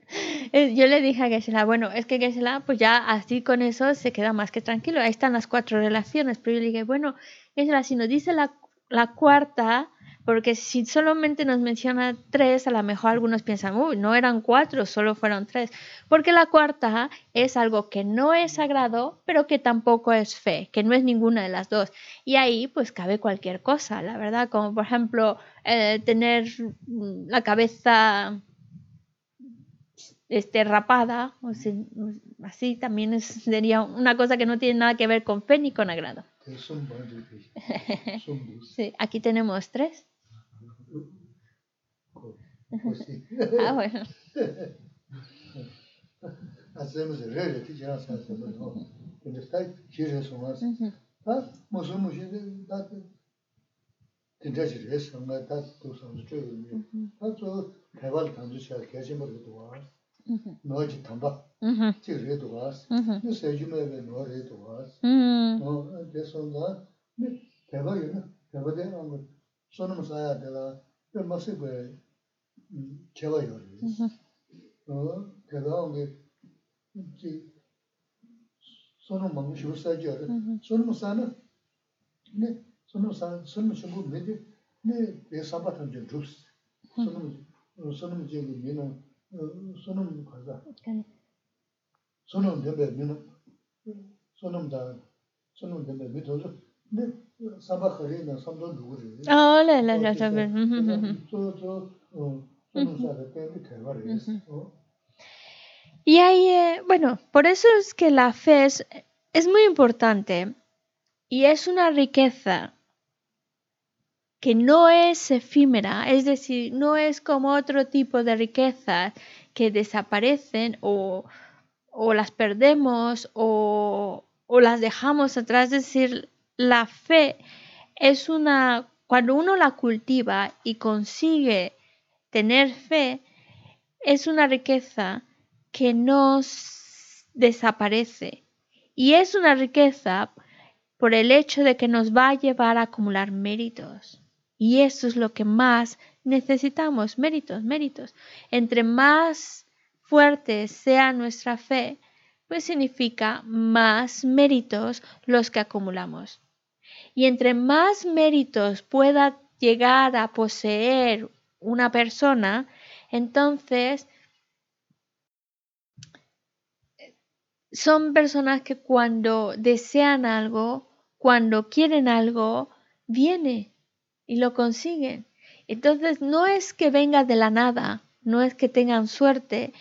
Eh, yo le dije a Gesela, bueno, es que Gesela, pues ya así con eso se queda más que tranquilo. Ahí están las cuatro relaciones. Pero yo le dije, bueno, Gesela, si nos dice la, la cuarta, porque si solamente nos menciona tres, a lo mejor algunos piensan, uy, no eran cuatro, solo fueron tres. Porque la cuarta es algo que no es sagrado, pero que tampoco es fe, que no es ninguna de las dos. Y ahí pues cabe cualquier cosa, la verdad, como por ejemplo eh, tener mm, la cabeza este, rapada, o sea, así también es, sería una cosa que no tiene nada que ver con fe ni con agrado. sí, aquí tenemos tres. ah, bueno. Hacemos el rey, Cuando está, quiere sumar. Ah, mas somos gente, tendrá que ser, son las dos, son los dos. Ah, todo, cabal, cuando se hace, que hacemos el 진짜 지레스 뭔가 다 도선 저 ujú, 아주 개발 단주셔 계시머도 와. ujú, 너지 담바 ujú, 지레도 와. ujú, 그 세주메베 너레도 와. ujú, 어, 그래서가 네 대박이네. 대박에 한 손으로 써야 되라. 그 모습에 음, 제가요. ujú. 어, 대박한 게 지, 손으로 먹는 식으로 써야지. Ujú. 손으로 싸는 네, 손으로 싸, 손으로 전부 매지. 네, 내 사바탄 좀 줍스. 손으로 어, 손으로 지금 미는 어, 손으로 가자. 손으로 내배 미는 손으로 다 손으로 내배 미도서 네, 사바카리는 손도 누구를. Ah, la, la, la, la, ujú, ujú, ujú. 저, 저, 어, 손으로 싸서 때문에 대화를 했어. 어? Y hay, eh, bueno, por eso es que la fe es, es muy importante y es una riqueza que no es efímera, es decir, no es como otro tipo de riquezas que desaparecen o, o las perdemos o, o las dejamos atrás. Es decir, la fe es una, cuando uno la cultiva y consigue tener fe, es una riqueza que no desaparece. Y es una riqueza por el hecho de que nos va a llevar a acumular méritos. Y eso es lo que más necesitamos, méritos, méritos. Entre más fuerte sea nuestra fe, pues significa más méritos los que acumulamos. Y entre más méritos pueda llegar a poseer una persona, entonces son personas que cuando desean algo, cuando quieren algo, viene y lo consiguen. Entonces no es que venga de la nada, no es que tengan suerte,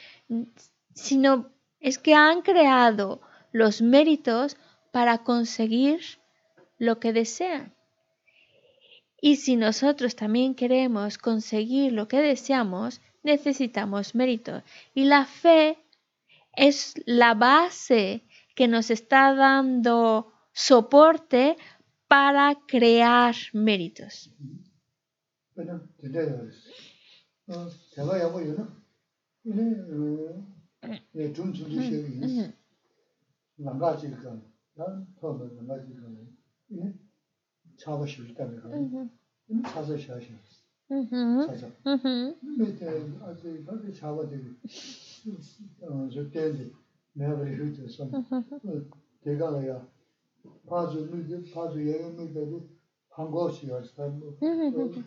sino es que han creado los méritos para conseguir lo que desean. Y si nosotros también queremos conseguir lo que deseamos, necesitamos méritos. Y la fe es la base que nos está dando soporte para crear méritos. Bueno, 저 내가 이렇게 좀 대가라야 파주 누구 파주 여행 누구도 한국이야 참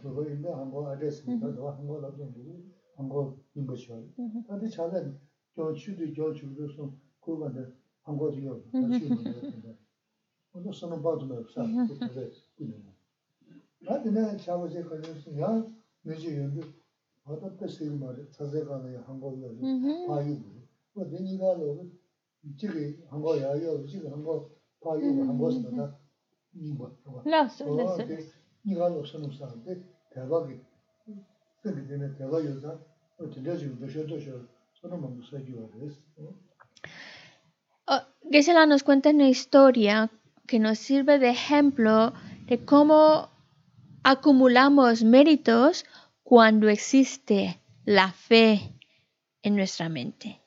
그거 있네 한국 아드레스가 더 한국으로 좀 한국 인거죠 근데 차는 저 추도 저 추도 좀 그거는 한국이요 같이 있는데 오늘 선은 봐도 없어 그래 그래 나도 내가 차고제 걸렸어 야 내지 여기 어떻게 쓰는 말이야 자세가 한국이요 파이 Gesela nos cuenta una historia que nos sirve de ejemplo de cómo acumulamos méritos cuando existe la fe en nuestra mente.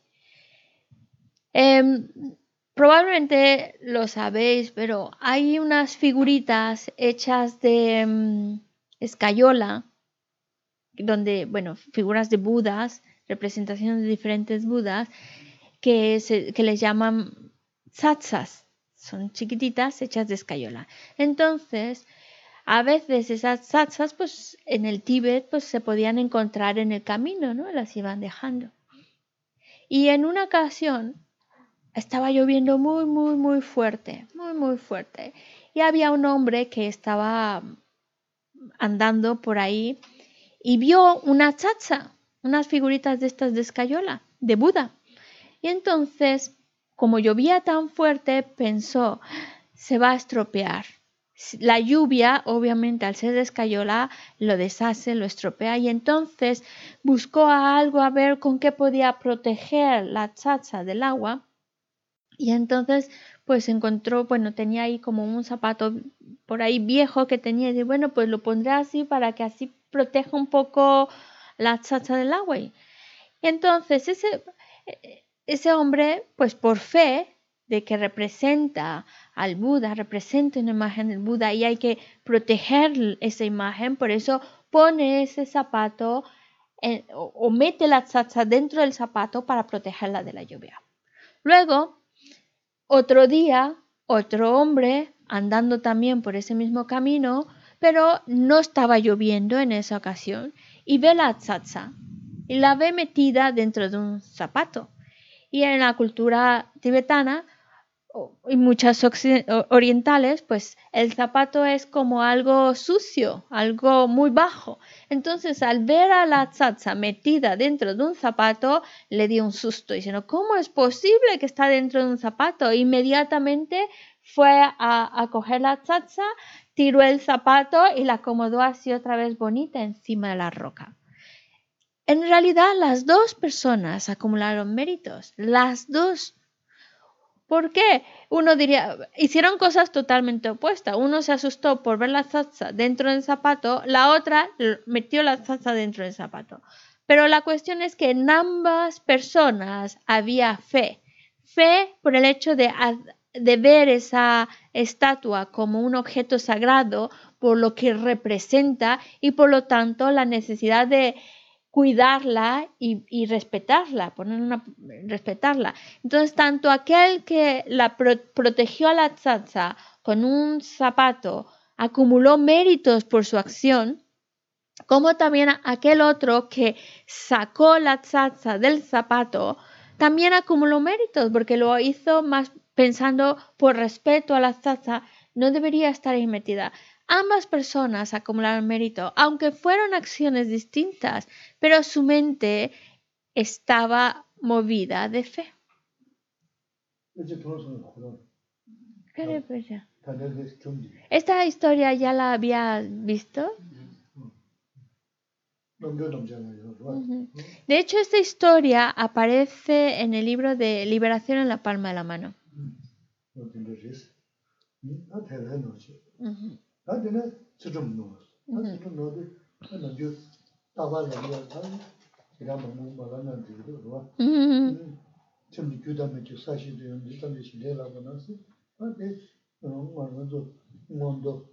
Em, probablemente lo sabéis, pero hay unas figuritas hechas de em, escayola, donde, bueno, figuras de Budas, representaciones de diferentes Budas, que, que les llaman satsas. Son chiquititas hechas de escayola. Entonces, a veces esas satsas, pues en el Tíbet, pues se podían encontrar en el camino, ¿no? Las iban dejando. Y en una ocasión, estaba lloviendo muy, muy, muy fuerte, muy, muy fuerte. Y había un hombre que estaba andando por ahí y vio una chacha, unas figuritas de estas de escayola, de Buda. Y entonces, como llovía tan fuerte, pensó, se va a estropear. La lluvia, obviamente, al ser de escayola, lo deshace, lo estropea y entonces buscó a algo a ver con qué podía proteger la chacha del agua y entonces, pues encontró, bueno, tenía ahí como un zapato por ahí viejo que tenía y dice, bueno, pues lo pondré así para que así proteja un poco la chacha del agua. Y entonces ese, ese hombre, pues por fe de que representa al Buda, representa una imagen del Buda y hay que proteger esa imagen, por eso pone ese zapato o, o, mete la chacha dentro del zapato para protegerla de la lluvia. Luego, otro día, otro hombre, andando también por ese mismo camino, pero no estaba lloviendo en esa ocasión, y ve la tzatza y la ve metida dentro de un zapato. Y en la cultura tibetana y muchas orientales, pues el zapato es como algo sucio, algo muy bajo. Entonces, al ver a la tzatza metida dentro de un zapato, le dio un susto, diciendo, ¿cómo es posible que está dentro de un zapato? Inmediatamente fue a, a coger la tzatza, tiró el zapato y la acomodó así otra vez bonita encima de la roca. En realidad, las dos personas acumularon méritos, las dos ¿Por qué? Uno diría, hicieron cosas totalmente opuestas. Uno se asustó por ver la zaza dentro del zapato, la otra metió la zaza dentro del zapato. Pero la cuestión es que en ambas personas había fe. Fe por el hecho de, de ver esa estatua como un objeto sagrado, por lo que representa y por lo tanto la necesidad de cuidarla y, respetarla, poner una, respetarla. Entonces, tanto aquel que la pro- protegió a la tzatzá con un zapato acumuló méritos por su acción, como también aquel otro que sacó la tzatzá del zapato, también acumuló méritos porque lo hizo más pensando por respeto a la tzatzá, no debería estar ahí metida. Ambas personas acumularon mérito, aunque fueron acciones distintas, pero su mente estaba movida de fe. Esta historia ya la había visto. De hecho, esta historia aparece en el libro de Liberación en la palma de la mano. Uh -huh. 데 그랬어. 나 대단해 놓지. Ujú. 나 되네 수좀 넣어. 나 수좀 넣어도 나 저 따발이야. 다 제가 뭐 말하는 데도 와. Ujú. 좀 규담에 저 사실은 일단 이제 내라고 나서 근데 어 말도 뭔도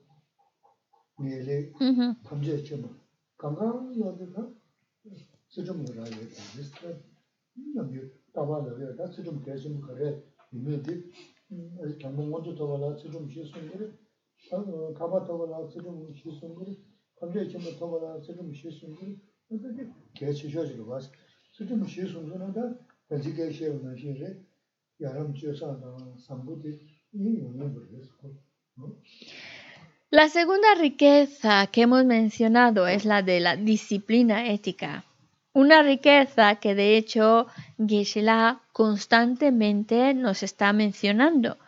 미래 Ujú. 감지했죠 뭐 강강 여기가 수좀 넣어야 돼 그래서 남이 따발을 다 수좀 대신 그래 이미디 아직 경공 먼저 더 봐라 수좀 시선 그래 어 가봐 더 봐라 수좀 시선 그래 La segunda riqueza que hemos mencionado es la de la disciplina ética. Una riqueza que de hecho Geshe-la constantemente nos está mencionando.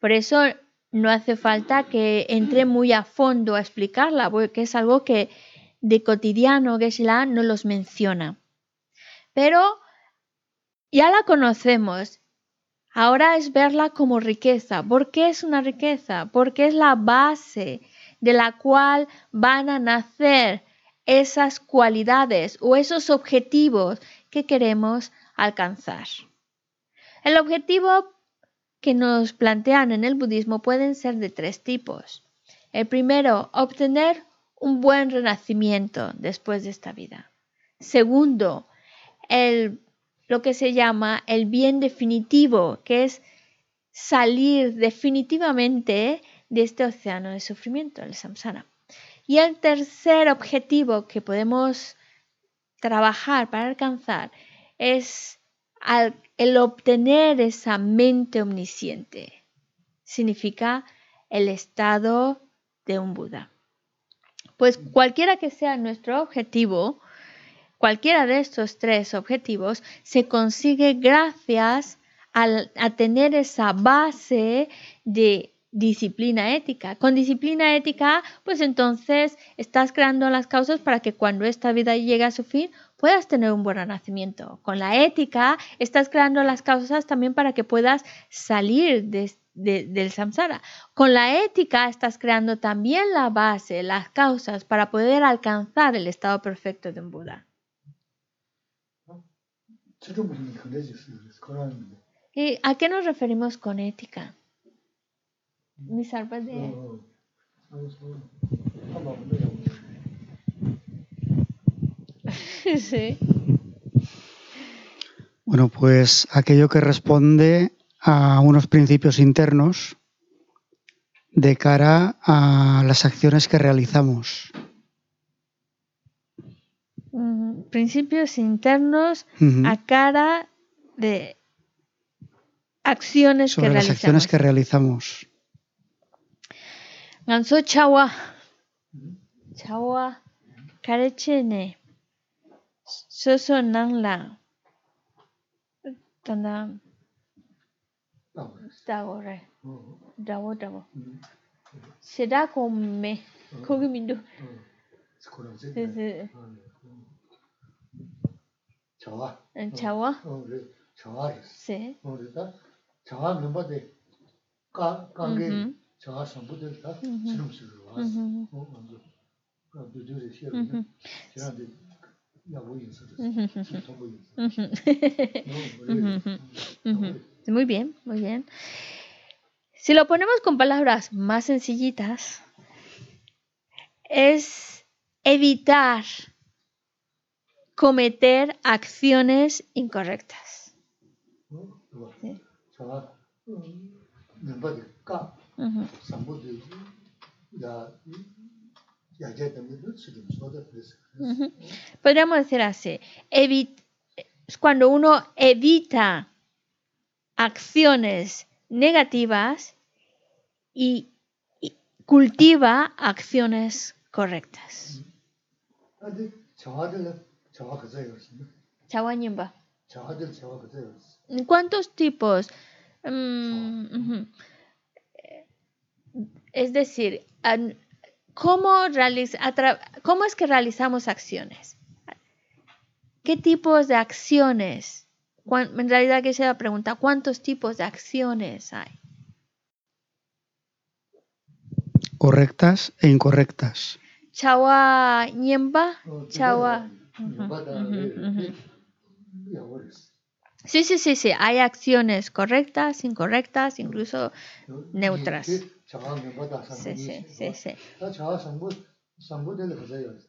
Por eso no hace falta que entre muy a fondo a explicarla, porque es algo que de cotidiano Geshe-la no los menciona. Pero ya la conocemos. Ahora es verla como riqueza. ¿Por qué es una riqueza? Porque es la base de la cual van a nacer esas cualidades o esos objetivos que queremos alcanzar. El objetivo que nos plantean en el budismo pueden ser de tres tipos. El primero, obtener un buen renacimiento después de esta vida. Segundo, el lo que se llama el bien definitivo, que es salir definitivamente de este océano de sufrimiento, el samsara. Y el tercer objetivo que podemos trabajar para alcanzar es el obtener esa mente omnisciente. Significa el estado de un Buda. Pues cualquiera que sea nuestro objetivo, Cualquiera de estos tres objetivos se consigue gracias a tener esa base de disciplina ética. Con disciplina ética, pues entonces estás creando las causas para que cuando esta vida llegue a su fin puedas tener un buen renacimiento. Con la ética, estás creando las causas también para que puedas salir de, del samsara. Con la ética estás creando también la base, las causas para poder alcanzar el estado perfecto de un Buda. ¿Y a qué nos referimos con ética? misal pas de sí. Bueno, pues aquello que responde a unos principios internos de cara a las acciones que realizamos. Principios internos a cara de acciones Sobre que las acciones que realizamos. 안수 차와. 차와 가르치네. 수수 낭랑 단단 다오래. 다오 다오 세다 고메 거기 민도. 저와. 저와? 저와 세. 저와 멤버들 까 까게 ta o du du. Muy bien, muy bien. Si lo ponemos con palabras más sencillitas, es evitar cometer acciones incorrectas. Sí. Podríamos decir así, evit cuando uno evita acciones negativas y, cultiva acciones correctas. ¿Cuántos tipos? Mm, es decir, ¿cómo, ¿cómo es que realizamos acciones? ¿Qué tipos de acciones? En realidad quisiera la pregunta, ¿cuántos tipos de acciones hay? Correctas e incorrectas. Chawa ñemba, chawa. Sí, sí, sí, sí. Hay acciones correctas, incorrectas, incluso neutras. Sí, sí, sí, sí.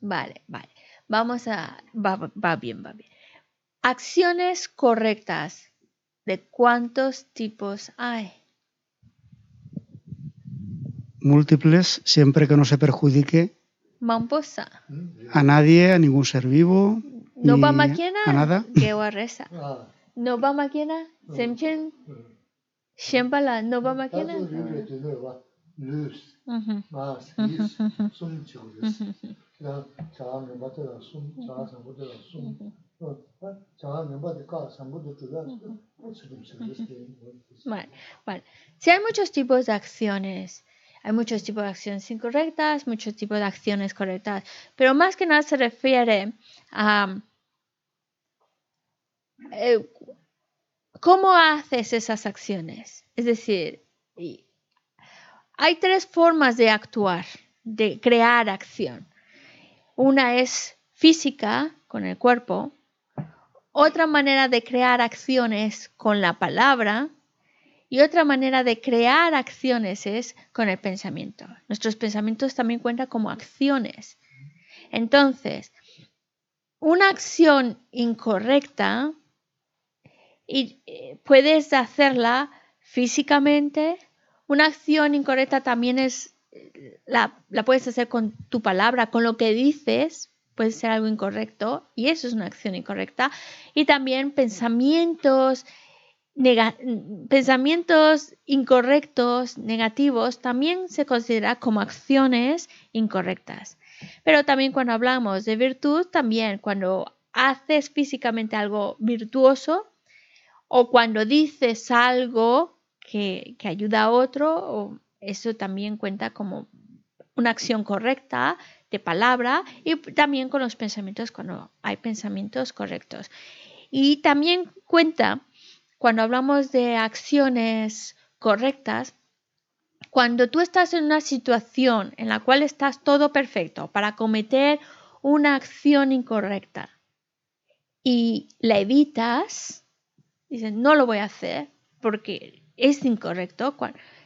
Vale, vale. Vamos a... Va, va bien, va bien. Acciones correctas. ¿De cuántos tipos hay? Múltiples, siempre que no se perjudique Mamposa. a nadie, a ningún ser vivo, no va a nada. Que reza. Nova Makena, Semchen, Shempala, Nova Makena. Vale, vale. Si hay muchos tipos de acciones, hay muchos tipos de acciones incorrectas, muchos tipos de acciones correctas, pero más que nada se refiere a... Um, eh, cómo haces esas acciones. Es decir, hay tres formas de actuar, de crear acción. Una es física, con el cuerpo. Otra manera de crear acciones con la palabra. Y otra manera de crear acciones es con el pensamiento. Nuestros pensamientos también cuentan como acciones. Entonces, una acción incorrecta y eh, puedes hacerla físicamente. Una acción incorrecta también es eh, la, la puedes hacer con tu palabra, con lo que dices, puede ser algo incorrecto y eso es una acción incorrecta. Y también pensamientos, nega- pensamientos incorrectos, negativos, también se considera como acciones incorrectas. Pero también cuando hablamos de virtud, también cuando haces físicamente algo virtuoso o cuando dices algo que, que ayuda a otro, eso también cuenta como una acción correcta de palabra y también con los pensamientos cuando hay pensamientos correctos. Y también cuenta cuando hablamos de acciones correctas, cuando tú estás en una situación en la cual estás todo perfecto para cometer una acción incorrecta y la evitas, dices, no lo voy a hacer porque es incorrecto.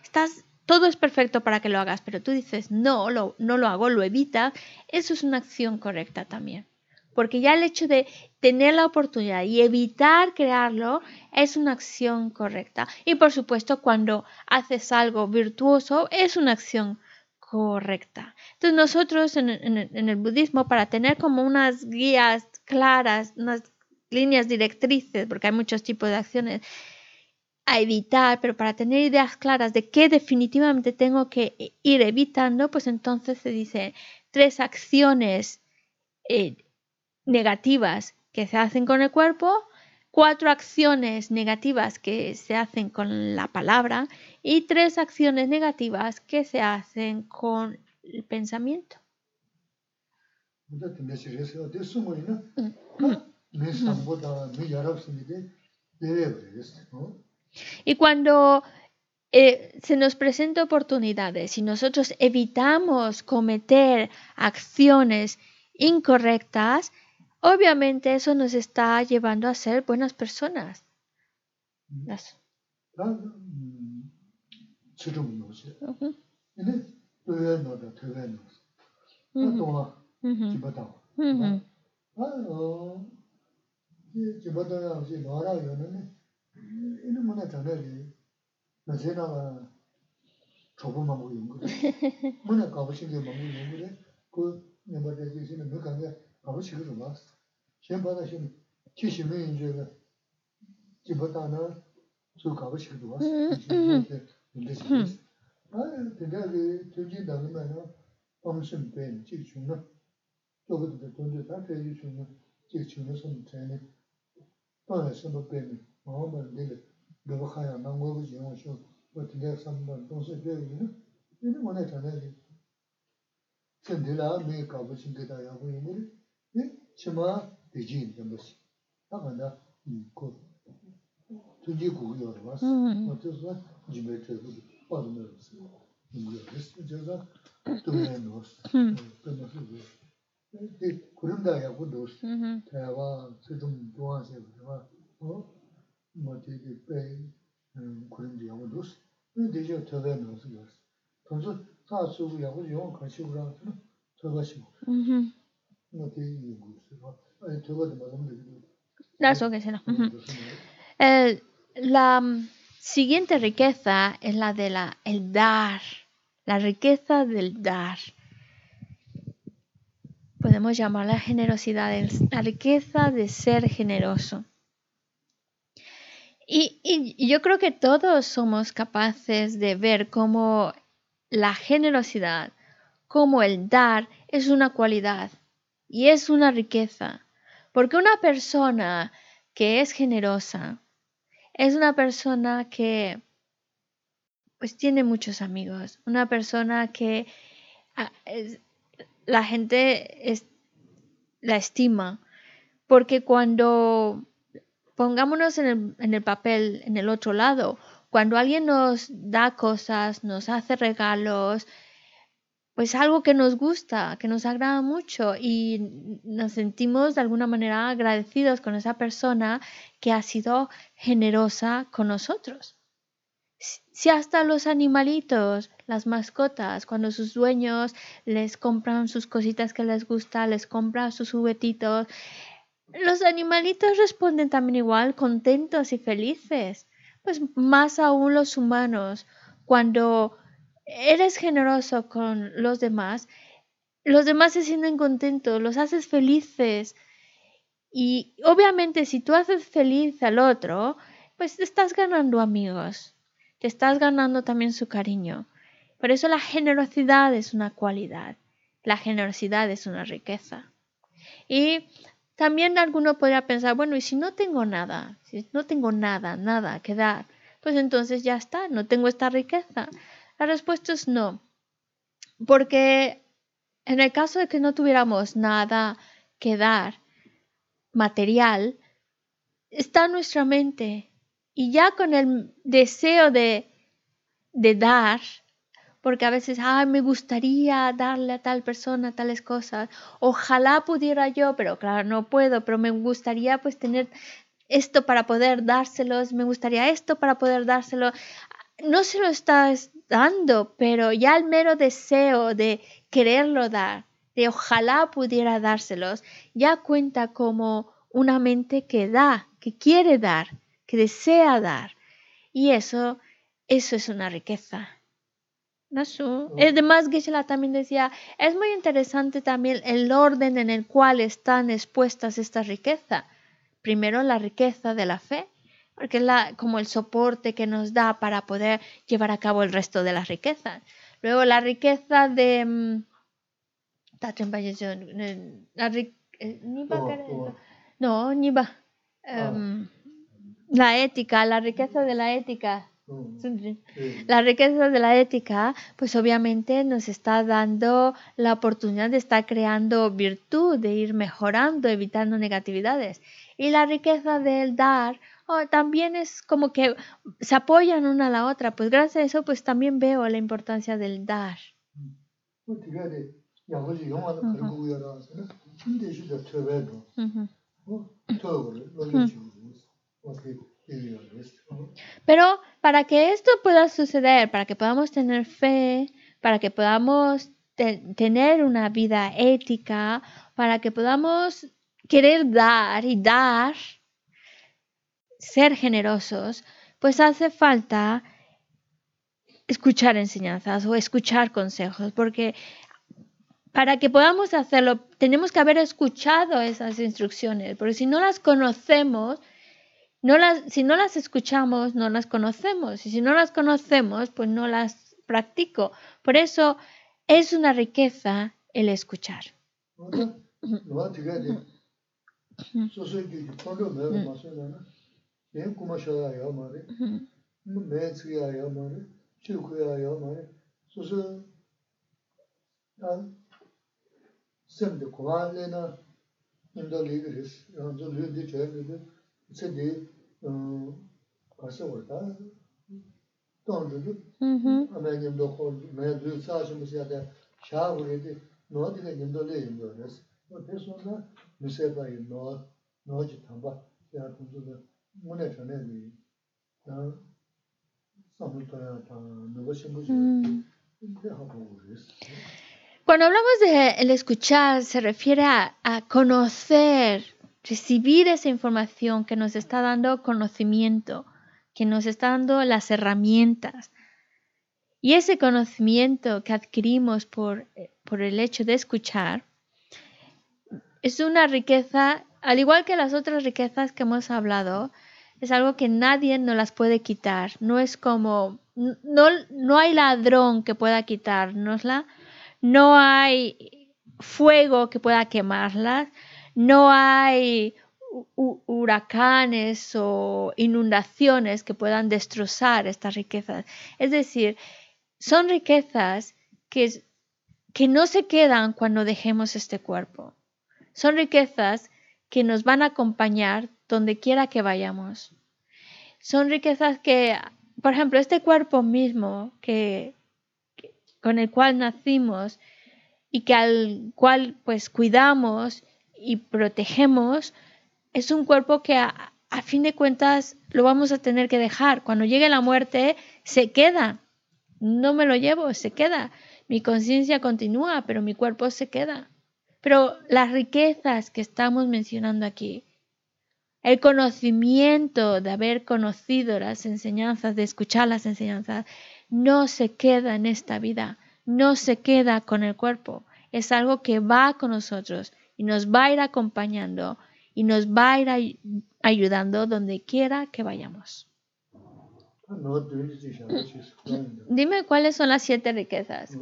Estás, todo es perfecto para que lo hagas, pero tú dices, no, lo, no lo hago, lo evitas, eso es una acción correcta también. Porque ya el hecho de tener la oportunidad y evitar crearlo es una acción correcta. Y por supuesto, cuando haces algo virtuoso, es una acción correcta. Entonces nosotros en, en- en el budismo, para tener como unas guías claras, unas líneas directrices, porque hay muchos tipos de acciones a evitar, pero para tener ideas claras de qué definitivamente tengo que ir evitando, pues entonces se dice tres acciones eh, negativas que se hacen con el cuerpo, cuatro acciones negativas que se hacen con la palabra y tres acciones negativas que se hacen con el pensamiento. 근 y cuando eh, se nos presenta oportunidades y nosotros evitamos cometer acciones incorrectas, obviamente eso nos está llevando a ser buenas personas. 어. 어? Y cuando eh, se nos presentan oportunidades y nosotros evitamos cometer acciones incorrectas, obviamente eso nos está llevando a ser buenas personas. Eso. 나세나가 조금만 먹고 있는 거래. 뭐나 가보신 게 먹고 있는 거래. 그 내가 대신에 몇 간게 가보신 거 봐. 시험 받으신 70명 이제 집었다나 저 가보신 거 봐. 근데 아, 근데 그 저기 나가면 엄청 배 지중나. 저것도 돈도 다 대주 주는 지중나 손 전에 pāla sāmbā pēmī, māhā mā rīdhīla, dhūpa khāyā, nā ngō bā jīyōng shō, wā tīndhā sāmbā, dōngsā pēmī yīnā, yīnā mā nā tāndā yī. Sān dhīlā mē kāpa chīng kētā yā hu yīnā rī, yī chī mā dhī jī yīnā mbā sī, tā kā ndā yī kō, tū jī gu yō rā sī, wā tū sā jī mē chē gu, pā rū mē rā sī, yī gu yō rā sī, jā sā tū mē nō sī, pē mā sī gu. Tī kurim dā yā gu dō sī, tā yā wā sī tūm dō wā sī gu, 뭐 되게 배 그런 게 아무 도스 근데 이제 저게 넣어서 그랬어 그래서 다 쓰고 야고 용 같이 그러면 저거 심 Mhm. 뭐 되게 이거 있어 아니 저거도 맞으면 되고 That's okay, será. Ujú. El- la mm, siguiente riqueza es la de la, el dar, la riqueza del dar. Podemos llamarla generosidad, el- la riqueza de ser generoso. Y, y yo creo que todos somos capaces de ver cómo la generosidad, cómo el dar es una cualidad y es una riqueza. Porque una persona que es generosa es una persona que pues tiene muchos amigos, una persona que ah, es- la gente es- la estima, porque cuando pongámonos en el, en el papel, en el otro lado, cuando alguien nos da cosas, nos hace regalos, pues algo que nos gusta, que nos agrada mucho y nos sentimos de alguna manera agradecidos con esa persona que ha sido generosa con nosotros. Si hasta los animalitos, las mascotas, cuando sus dueños les compran sus cositas que les gusta, les compran sus juguetitos, los animalitos responden también igual, contentos y felices. Pues más aún los humanos, cuando eres generoso con los demás, los demás se sienten contentos, los haces felices. Y obviamente si tú haces feliz al otro, pues estás ganando amigos, te estás ganando también su cariño. Por eso la generosidad es una cualidad, la generosidad es una riqueza. Y también alguno podría pensar, bueno, ¿y si no tengo nada? Si no tengo nada, nada que dar, pues entonces ya está, no tengo esta riqueza. La respuesta es no, porque en el caso de que no tuviéramos nada que dar material, está nuestra mente y ya con el deseo de, de dar, porque a veces, ay, me gustaría darle a tal persona tales cosas, ojalá pudiera yo, pero claro, no puedo, pero me gustaría pues tener esto para poder dárselos, me gustaría esto para poder dárselo. No se lo estás dando, pero ya el mero deseo de quererlo dar, de ojalá pudiera dárselos, ya cuenta como una mente que da, que quiere dar, que desea dar. Y eso, eso es una riqueza. ¿No? Su- Además, Geshe-la también decía, es muy interesante también el orden en el cual están expuestas estas riquezas. Primero la riqueza de la fe, porque es la, como el soporte que nos da para poder llevar a cabo el resto de las riquezas. Luego la riqueza de... mm, la. No, ni ba. Em, la ética, la riqueza de la ética. La riqueza de la ética, pues obviamente nos está dando la oportunidad de estar creando virtud, de ir mejorando, evitando negatividades. Y la riqueza del dar oh, también es como que se apoyan una a la otra. Pues gracias a eso, pues también veo la importancia del dar. Uh -huh. Uh -huh. Pero para que esto pueda suceder, para que podamos tener fe, para que podamos te- tener una vida ética, para que podamos querer dar y dar, ser generosos, pues hace falta escuchar enseñanzas o escuchar consejos, porque para que podamos hacerlo tenemos que haber escuchado esas instrucciones, porque si no las conocemos, no las, si no las escuchamos, no las conocemos. Y si no las conocemos, pues no las practico. Por eso es una riqueza el escuchar. 어 너가 디가데 소소기 폰도 내가 마셔나 내 꾸마셔야 말에 Ujú, 뭐 매츠야 말에 슈쿠야 말에 소소 아 샘데 고발레나 인도 리그리스 저 리드 제르데 세데 어 가서 왔다 또 ujú, 아메님도 홀 매드 사시무시야데 샤브레데 노디게 님도레 임도레스 어때서나 무세바이 노 노지 탐바 야 군도가 문에 전에니 아 사무토야 타 누가 신부지 mm. 근데 하고 그랬어 Cuando hablamos de el escuchar, se refiere a, a conocer, recibir esa información que nos está dando conocimiento, que nos está dando las herramientas. Y ese conocimiento que adquirimos por, eh, por el hecho de escuchar es una riqueza, al igual que las otras riquezas que hemos hablado, es algo que nadie nos las puede quitar. No es como, no, no hay ladrón que pueda quitárnosla, no hay fuego que pueda quemarlas, no hay hu- hu- huracanes o inundaciones que puedan destrozar estas riquezas. Es decir, son riquezas que, que no se quedan cuando dejemos este cuerpo. Son riquezas que nos van a acompañar donde quiera que vayamos. Son riquezas que, por ejemplo, este cuerpo mismo que, que- con el cual nacimos y que al cual pues cuidamos y protegemos, es un cuerpo que a, fin de cuentas lo vamos a tener que dejar. Cuando llegue la muerte, se queda. No me lo llevo, se queda. Mi conciencia continúa, pero mi cuerpo se queda. Pero las riquezas que estamos mencionando aquí, el conocimiento de haber conocido las enseñanzas, de escuchar las enseñanzas, no se queda en esta vida, no se queda con el cuerpo. Es algo que va con nosotros y nos va a ir acompañando y nos va a ir ayudando donde quiera que vayamos. Ah, dime cuáles son las siete riquezas.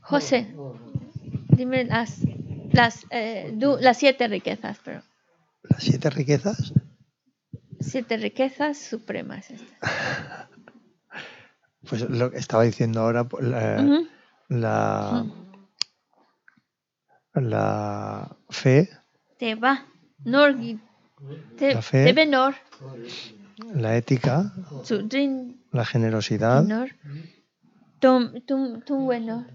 José, dime las, eh, las, siete riquezas. Pero. ¿Las siete riquezas? Siete riquezas supremas. Pues lo que estaba diciendo ahora, pues, la, la fe, Te va, nor, gi- te, La fe. te ve nor, la ética, su rin, la generosidad, nor, tum, tum, tum, bueno,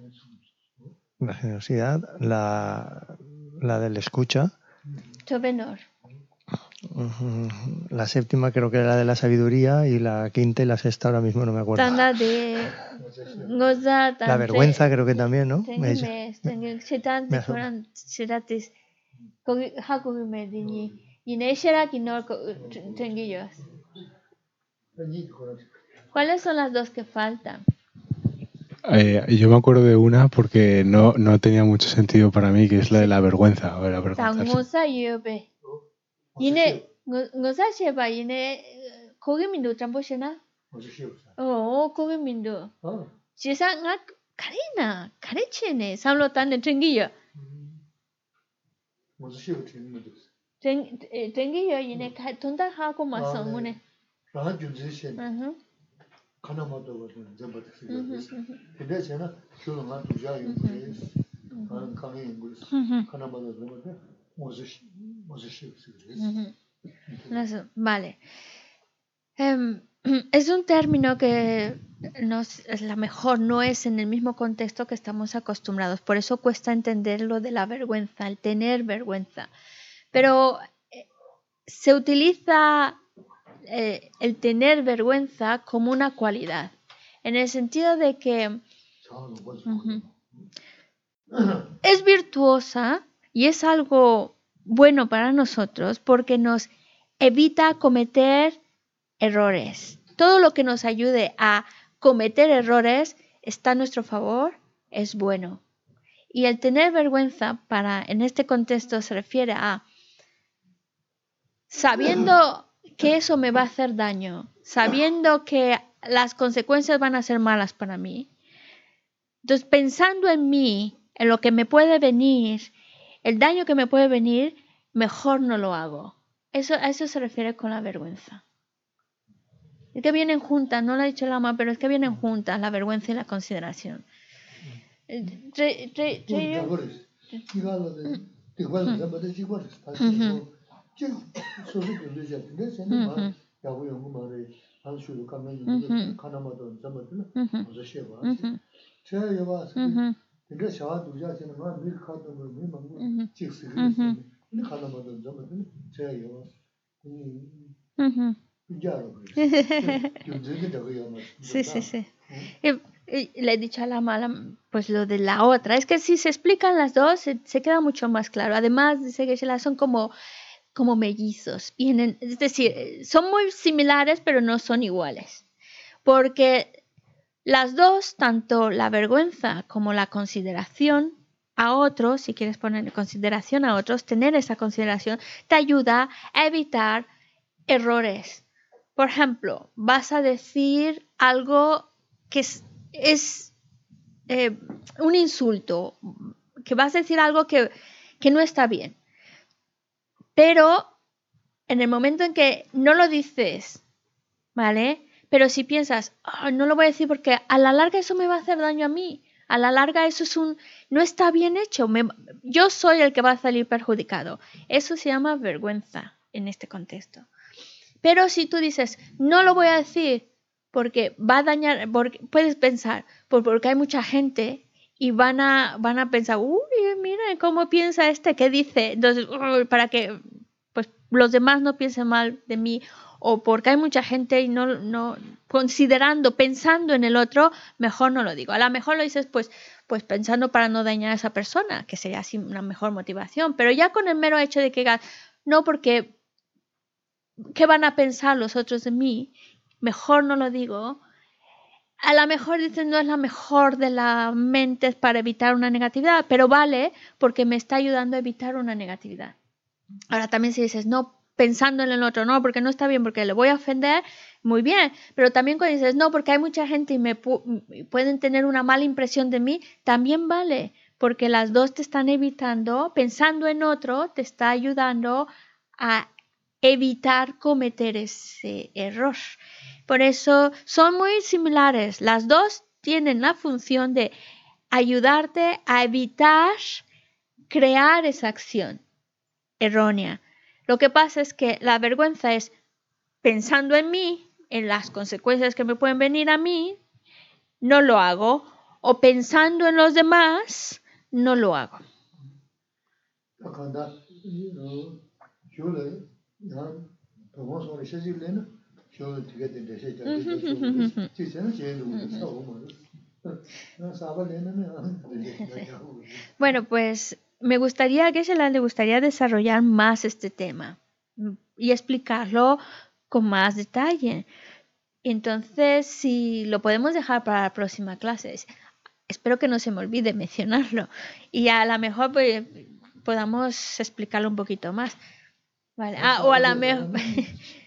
la generosidad, la, la del escucha. tu ve nor. Ujú. La séptima creo que era la de la sabiduría y la quinta y la sexta ahora mismo no me acuerdo. La vergüenza creo que también, ¿no? ¿Cuáles son las dos que faltan? Eh, yo me acuerdo de una porque no, no tenía mucho sentido para mí, que es la de la vergüenza. De la vergüenza. Tangosa yobe. Yine ngosa sheba yine kogi mindu chambo shena. 어디 쉬었어 Oh, kogi mindu. 아 Jisa nga karina, karichene, samlo tande tengi yo. 어디 쉬었지 있는데 Tengi yo yine ka tonda haku masongune. 라 준지신 Mhm. 카나마도 거든 전부 다 Mhm. 쓰고 근데 제가 Muzış, muzışlık Eso, vale. Em, es un término que no es la mejor, no es en el mismo contexto que estamos acostumbrados. Por eso cuesta entender lo de la vergüenza, el tener vergüenza. Pero eh, se utiliza eh, el tener vergüenza como una cualidad, en el sentido de que es virtuosa y es algo bueno para nosotros porque nos evita cometer errores. Todo lo que nos ayude a cometer errores está a nuestro favor, es bueno. Y el tener vergüenza para en este contexto se refiere a sabiendo que eso me va a hacer daño, sabiendo que las consecuencias van a ser malas para mí. Entonces, pensando en mí, en lo que me puede venir, el daño que me puede venir, mejor no lo hago. Eso, a eso se refiere con la vergüenza. Es que vienen juntas, no lo ha dicho el ama, pero es que vienen juntas la vergüenza y la consideración. 좀 re- 잡아버렸어. 이거는 이거는 잡아도 이거는 다시 뭐 지금 소리 들리지 않는데 저는 막 야구 연구 말에 한 수로 가면 음흠. 하나마도 잡아도 Ujú, 먼저 쉬어봐. ujú, 제가 여봐서 ujú, 근데 샤와 두자 저는 막 밀카도 뭐 밀망고 음흠. 찍스 음흠. 근데 하나마도 잡아도 제가 여봐 이 ujú. 이자로 그래. 요즘에 저거 여봐. Sí, sí, sí. Y- y le he dicho a la mala, pues lo de la otra. Es que si se explican las dos, se, se queda mucho más claro. Además, dice que las son como, como mellizos. Vienen, es decir, eh, son muy similares, pero no son iguales. Porque las dos, tanto la vergüenza como la consideración a otros, si quieres poner consideración a otros, tener esa consideración te ayuda a evitar errores. Por ejemplo, vas a decir algo que es, es, eh, un insulto, que vas a decir algo que, que no está bien. Pero en el momento en que no lo dices, ¿vale? Pero si piensas, "Ah, no lo voy a decir porque a la larga eso me va a hacer daño a mí. A la larga eso es un, no está bien hecho. yo soy el que va a salir perjudicado. Eso se llama vergüenza en este contexto. Pero si tú dices, no lo voy a decir porque va a dañar, porque puedes pensar, porque hay mucha gente y van a, van a pensar, uy, mira cómo piensa este, qué dice. Entonces, para que pues, los demás no piensen mal de mí o porque hay mucha gente y no, no considerando, pensando en el otro, mejor no lo digo. A lo mejor lo dices pues, pues pensando para no dañar a esa persona, que sería así una mejor motivación. Pero ya con el mero hecho de que digas, no porque ¿qué van a pensar los otros de mí? Mejor no lo digo. A lo mejor dicen no es la mejor de las mentes para evitar una negatividad, pero vale porque me está ayudando a evitar una negatividad. Ahora también si dices no pensando en el otro, no, porque no está bien, porque le voy a ofender, muy bien, pero también cuando dices no, porque hay mucha gente y me pueden tener una mala impresión de mí, también vale, porque las dos te están evitando, pensando en otro, te está ayudando a evitar cometer ese error. Por eso son muy similares. Las dos tienen la función de ayudarte a evitar crear esa acción errónea. Lo que pasa es que la vergüenza es pensando en mí, en las consecuencias que me pueden venir a mí, no lo hago, o pensando en los demás, no lo hago. Bueno, pues me gustaría que se le gustaría desarrollar más este tema mm, y explicarlo con más detalle. Entonces, si lo podemos dejar para la próxima clase, es- espero que no se me olvide mencionarlo y a lo mejor pues, podamos explicarlo un poquito más. Vale. Ah, o a la mejor.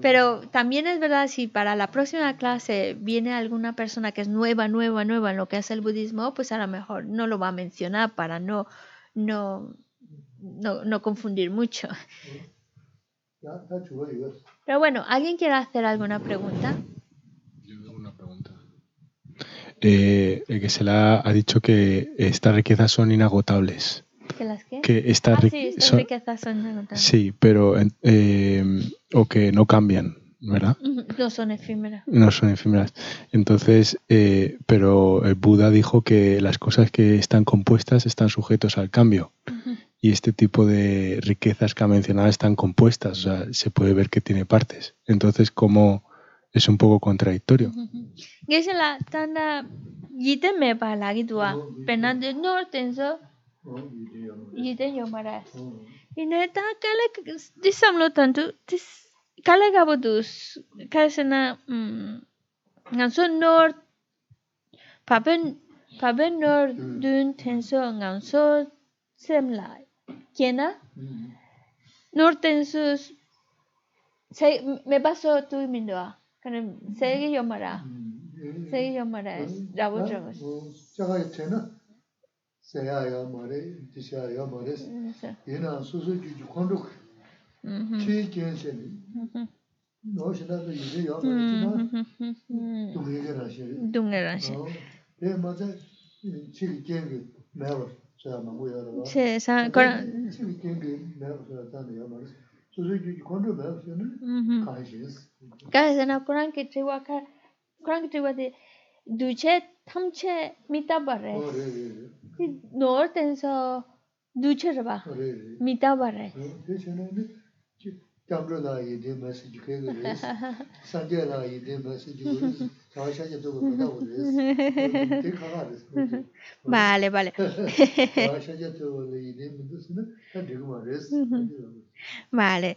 Pero también es verdad, si para la próxima clase viene alguna persona que es nueva, nueva, nueva en lo que es el budismo, pues a lo mejor no lo va a mencionar para no, no, no, no confundir mucho. Pero bueno, ¿alguien quiere hacer alguna pregunta? Eh, el que se la ha dicho que estas riquezas son inagotables. Que ¿Que las qué? que estas ah, ri- sí, estas son- riquezas son sí, pero eh, o que no cambian, ¿verdad? No son efímeras. No son efímeras. Entonces, eh, pero el Buda dijo que las cosas que están compuestas están sujetos al cambio. Ujú. Y este tipo de riquezas que ha mencionado están compuestas, o sea, se puede ver que tiene partes. Entonces, como es un poco contradictorio. Geshe la yiden yomaras ina ta kala disamlo tantu dis kala gabo dus kasana nganso nor paben paben nor dun tenso nganso semlai kena nor tenso se me paso tu mindoa kana segi yomara segi yomaras rabo dragos chaga chena 세야야 말에 디샤야 말에 얘는 수수 주주 건도 최견세는 너시나도 이제 여기지만 또 얘기를 하시네. 동네라시 어, 예 맞아. 지금 게임이 매워. 제가 막 뭐야. 세상 그런 지금 게임이 매워. 저한테 말에 수수 주주 건도 매워서는 Mhm. 가시스. Kasi na kurang ki triwa ka kurang ki triwa de duche thamche mita bare 어, 예, 예. ki nor tenso duche raba 어, 예, nortenso duchirba mitabare tamro la yede masi vale vale. Vale.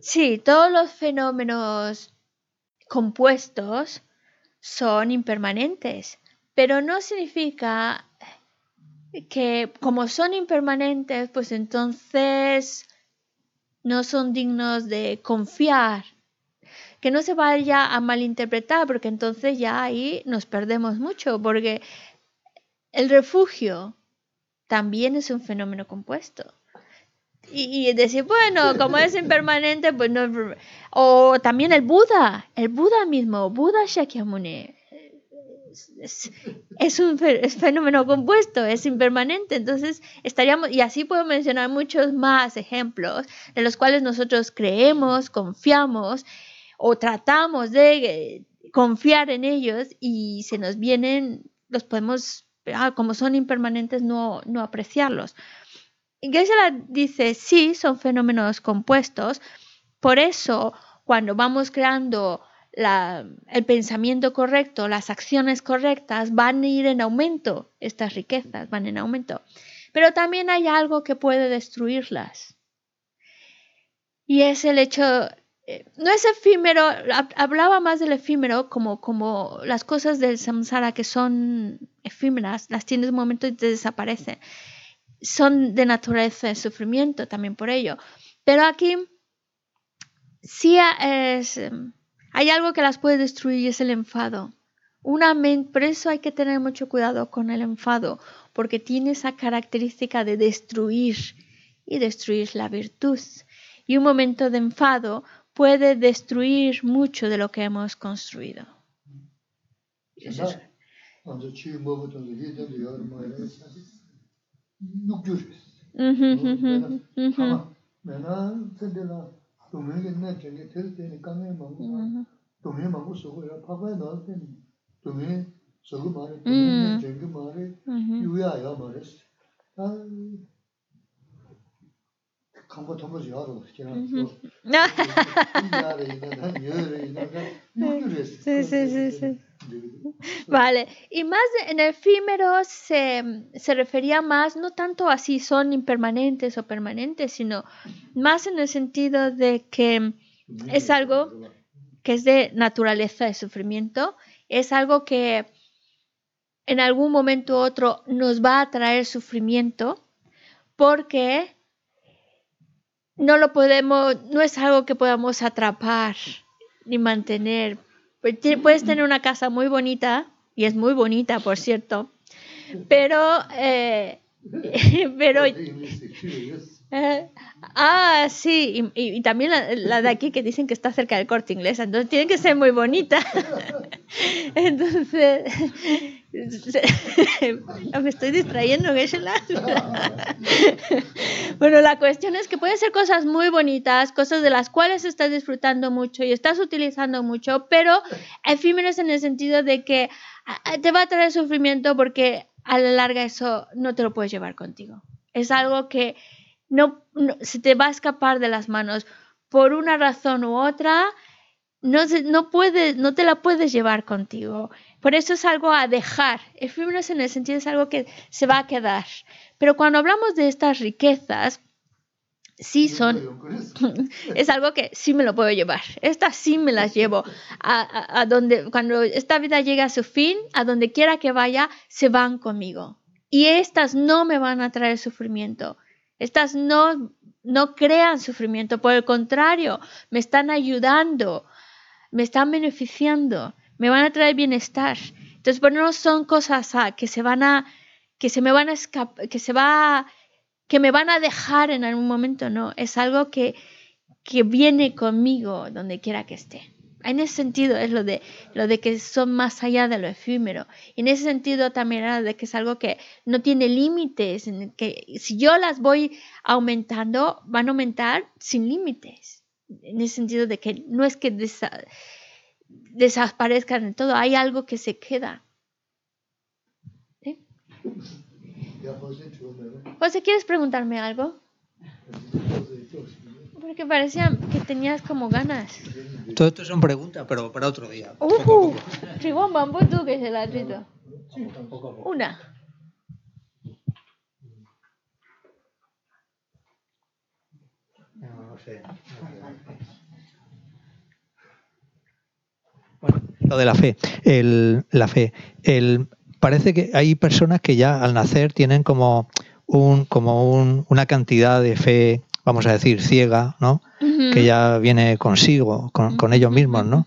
Sí todos los fenómenos compuestos son impermanentes pero no significa que como son impermanentes pues entonces no son dignos de confiar. Que no se vaya a malinterpretar, porque entonces ya ahí nos perdemos mucho, porque el refugio también es un fenómeno compuesto. Y, decir, bueno, como es impermanente, pues no. O también el Buda, el Buda mismo, Buda Shakyamuni. Es, es un es fenómeno compuesto, es impermanente. Entonces, estaríamos, y así puedo mencionar muchos más ejemplos de los cuales nosotros creemos, confiamos o tratamos de eh, confiar en ellos y se nos vienen, los podemos, ah, como son impermanentes, no, no apreciarlos. Geshe-la dice, sí, son fenómenos compuestos, por eso cuando vamos creando el pensamiento correcto, las acciones correctas, van a ir en aumento, estas riquezas van en aumento. Pero también hay algo que puede destruirlas. Y es el hecho, eh, no es efímero, hab- hablaba más del efímero como, como las cosas del samsara que son efímeras, las tienes un momento y te desaparecen. Son de naturaleza de sufrimiento también por ello. Pero aquí sí es, hay algo que las puede destruir y es el enfado. Una mente, por eso hay que tener mucho cuidado con el enfado, porque tiene esa característica de destruir y destruir la virtud. Y un momento de enfado puede destruir mucho de lo que hemos construido. Entonces. 게 이제 여러 마리 육주스 Ujú, ujú, ujú, 아마 내가 근데나 도매겠네 저게 될 때는 강에 먹고 ujú. 도매 먹고 서고야 파파에 넣을 때는 도매 서고 말에 음. 도매 저기 말에 ujú. 유야야 말했어 아 看过他们家了，经常说，家的，那女的，那那女的，sí, sí, sí, sí. Vale, y más en efímeros se, se refería más, no tanto así son impermanentes o permanentes, sino más en el sentido de que es algo que es de naturaleza de sufrimiento, es algo que en algún momento u otro nos va a traer sufrimiento porque no lo podemos, no es algo que podamos atrapar ni mantener. Pues Puedes tener una casa muy bonita, y es muy bonita, por cierto, pero, eh, pero Ah, sí, y, y- también la, de aquí que dicen que está cerca del corte inglés, entonces tiene que ser muy bonita. Entonces, me estoy distrayendo, Geshe-la. Bueno, la cuestión es que pueden ser cosas muy bonitas, cosas de las cuales estás disfrutando mucho y estás utilizando mucho, pero efímeros en el sentido de que ah, te va a traer sufrimiento porque a la larga eso no te lo puedes llevar contigo. Es algo que no, no- se te va a escapar de las manos por una razón u otra. No, no, puedes, no te la puedes llevar contigo. Por eso es algo a dejar. Efímeros en el sentido es algo que se va a quedar. Pero cuando hablamos de estas riquezas, sí son, es algo que sí me lo puedo llevar. Estas sí me las llevo. A, a- a donde, cuando esta vida llega a su fin, a donde quiera que vaya, se van conmigo. Y estas no me van a traer sufrimiento. Estas no, no crean sufrimiento. Por el contrario, me están ayudando, me están beneficiando, me van a traer bienestar. Entonces, pues no son cosas ah, que se van a, que se me van a escapar, que se va, que me van a dejar en algún momento, no. Es algo que, que viene conmigo donde quiera que esté. En ese sentido es lo de, lo de que son más allá de lo efímero. En ese sentido también era de que es algo que no tiene límites, en que si yo las voy aumentando, van a aumentar sin límites. En ese sentido de que no es que desa- desaparezcan de todo, hay algo que se queda. José, ¿quieres preguntarme algo? Porque parecía que tenías como ganas. Todo esto son preguntas, pero para otro día. ¡Uh! Trigón bambú tú que se la. Poco a poco. Una. No, no sé. Bueno, lo de la fe. El, la fe. El, parece que hay personas que ya al nacer tienen como, un, como un- una cantidad de fe, vamos a decir, ciega, ¿no? Que ya viene consigo, con, con ellos mismos, ¿no?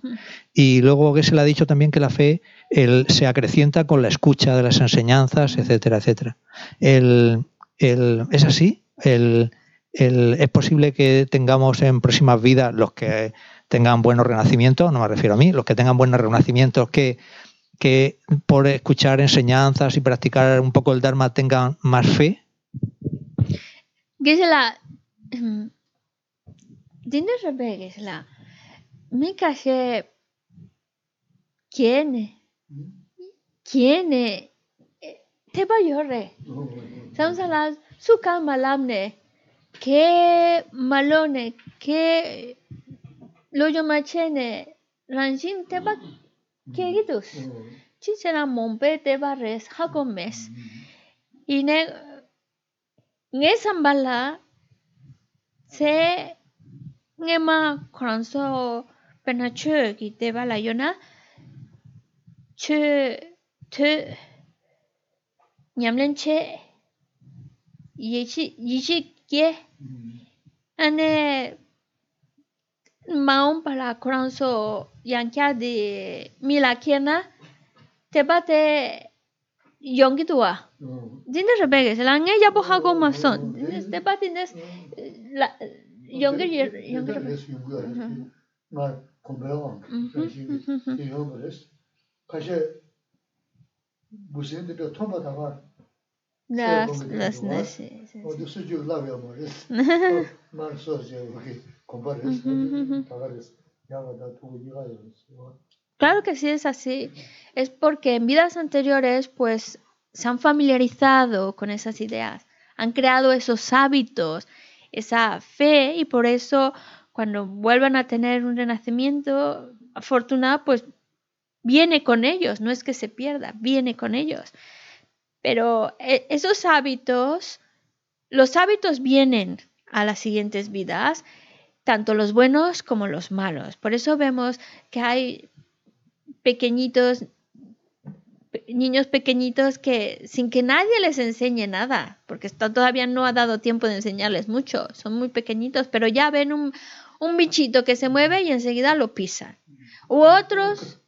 Y luego que se le ha dicho también que la fe el, se acrecienta con la escucha de las enseñanzas, etcétera, etcétera. El, el- ¿Es así? El, el- ¿Es posible que tengamos en próximas vidas los que tengan buenos renacimientos, no me refiero a mí, los que tengan buenos renacimientos, que, que por escuchar enseñanzas y practicar un poco el Dharma tengan más fe? Gisela, mm, tienes repente, Gisela. Mi caché. ¿Quién? ¿Quién? Te va a llorar. Samsalas, su malamne. Que malone, que lo yo machene. Ranshin te va. ¿Qué gitus? Chichena mompe te va res, jacomes. Y ne. Nge sambala. Se. Nge ma kranso. Pena chö ki te va la yona. Chö. Te. Nyamlen che. Yichi. Yichi kye. Ane. Maon para kranso. Yankya de. Mila kiena. Te ba te. Yongi tua. Tienes repegues, la nge ya poja como son. Tienes te pa tienes la yongi tuwa. Dinda rabege, se lange ya boha go mafson. Dinda pa dinda la yongi yongi rabege. Na kumbewan. Dinda yongi Kaşe bu de. Las las nesi. O Claro que sí es así. Es porque en vidas anteriores, pues, se han familiarizado con esas ideas, han creado esos hábitos, esa fe, y por eso cuando vuelvan a tener un renacimiento afortunado, pues viene con ellos, no es que se pierda, viene con ellos. Pero eh, esos hábitos, los hábitos vienen a las siguientes vidas, tanto los buenos como los malos. Por eso vemos que hay pequeñitos, pe- niños pequeñitos que sin que nadie les enseñe nada, porque esto todavía no ha dado tiempo de enseñarles mucho, son muy pequeñitos, pero ya ven un, un bichito que se mueve y enseguida lo pisan. U otros,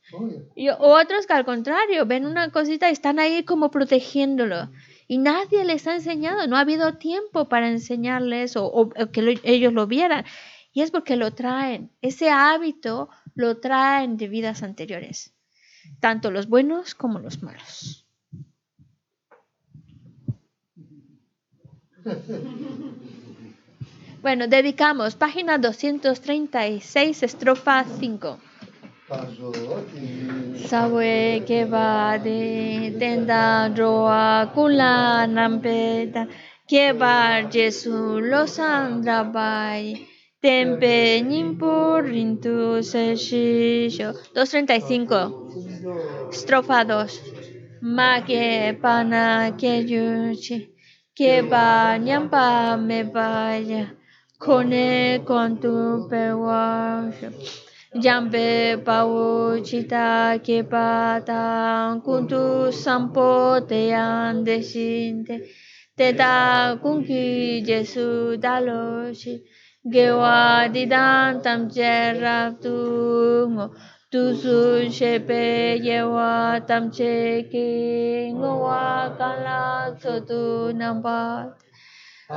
y, o otros que al contrario, ven una cosita y están ahí como protegiéndolo. y nadie les ha enseñado, no ha habido tiempo para enseñarles o, que ellos lo vieran. Y es porque lo traen, ese hábito lo traen de vidas anteriores, tanto los buenos como los malos. Bueno, dedicamos página 236, estrofa 5. Sawe que va de tenda roa kula nampeta que va Jesu los andrabai tempe nimpur rintu se 235 estrofa 2 ma que pana que yuchi que va nyampa me vaya. Kone con tu pewash Jambe pao chita ke pata kuntu sampo te ande sinte te da kunki jesu daloshi gewa didan tam tungo tu su shepe yewa tam cheke ngowa kala sotu nambat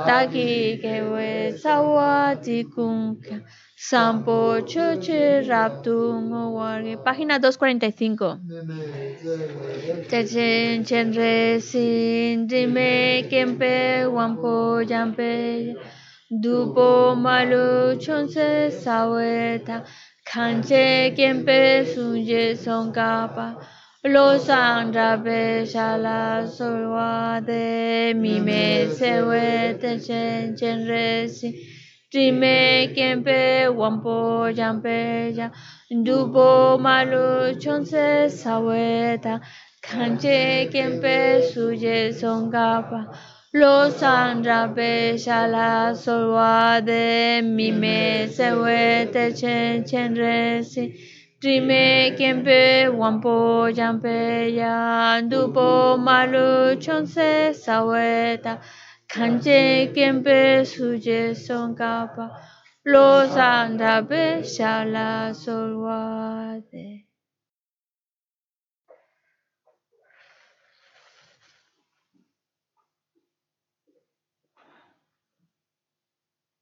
taki kewe sawa tikunka Sampo Choche Raptung Página 245. Techen Chenre Sin Dime Kempe Wampo Yampe Dupo Malu Chonse Saweta Kanche Kempe Sunye Sonkapa Los Andrabe Shala Solwa de Mime Sewe Techen Chenre Sin Trime kempe wampo jampe ya dubo malu chonse saweta kanche kempe suye songapa los andrape shala solwa de mime sewete chen chen resi Trime kempe wampo jampe ya dubo malu chonse saweta Kanje kempe suje son kapa, los anda be shala solwade.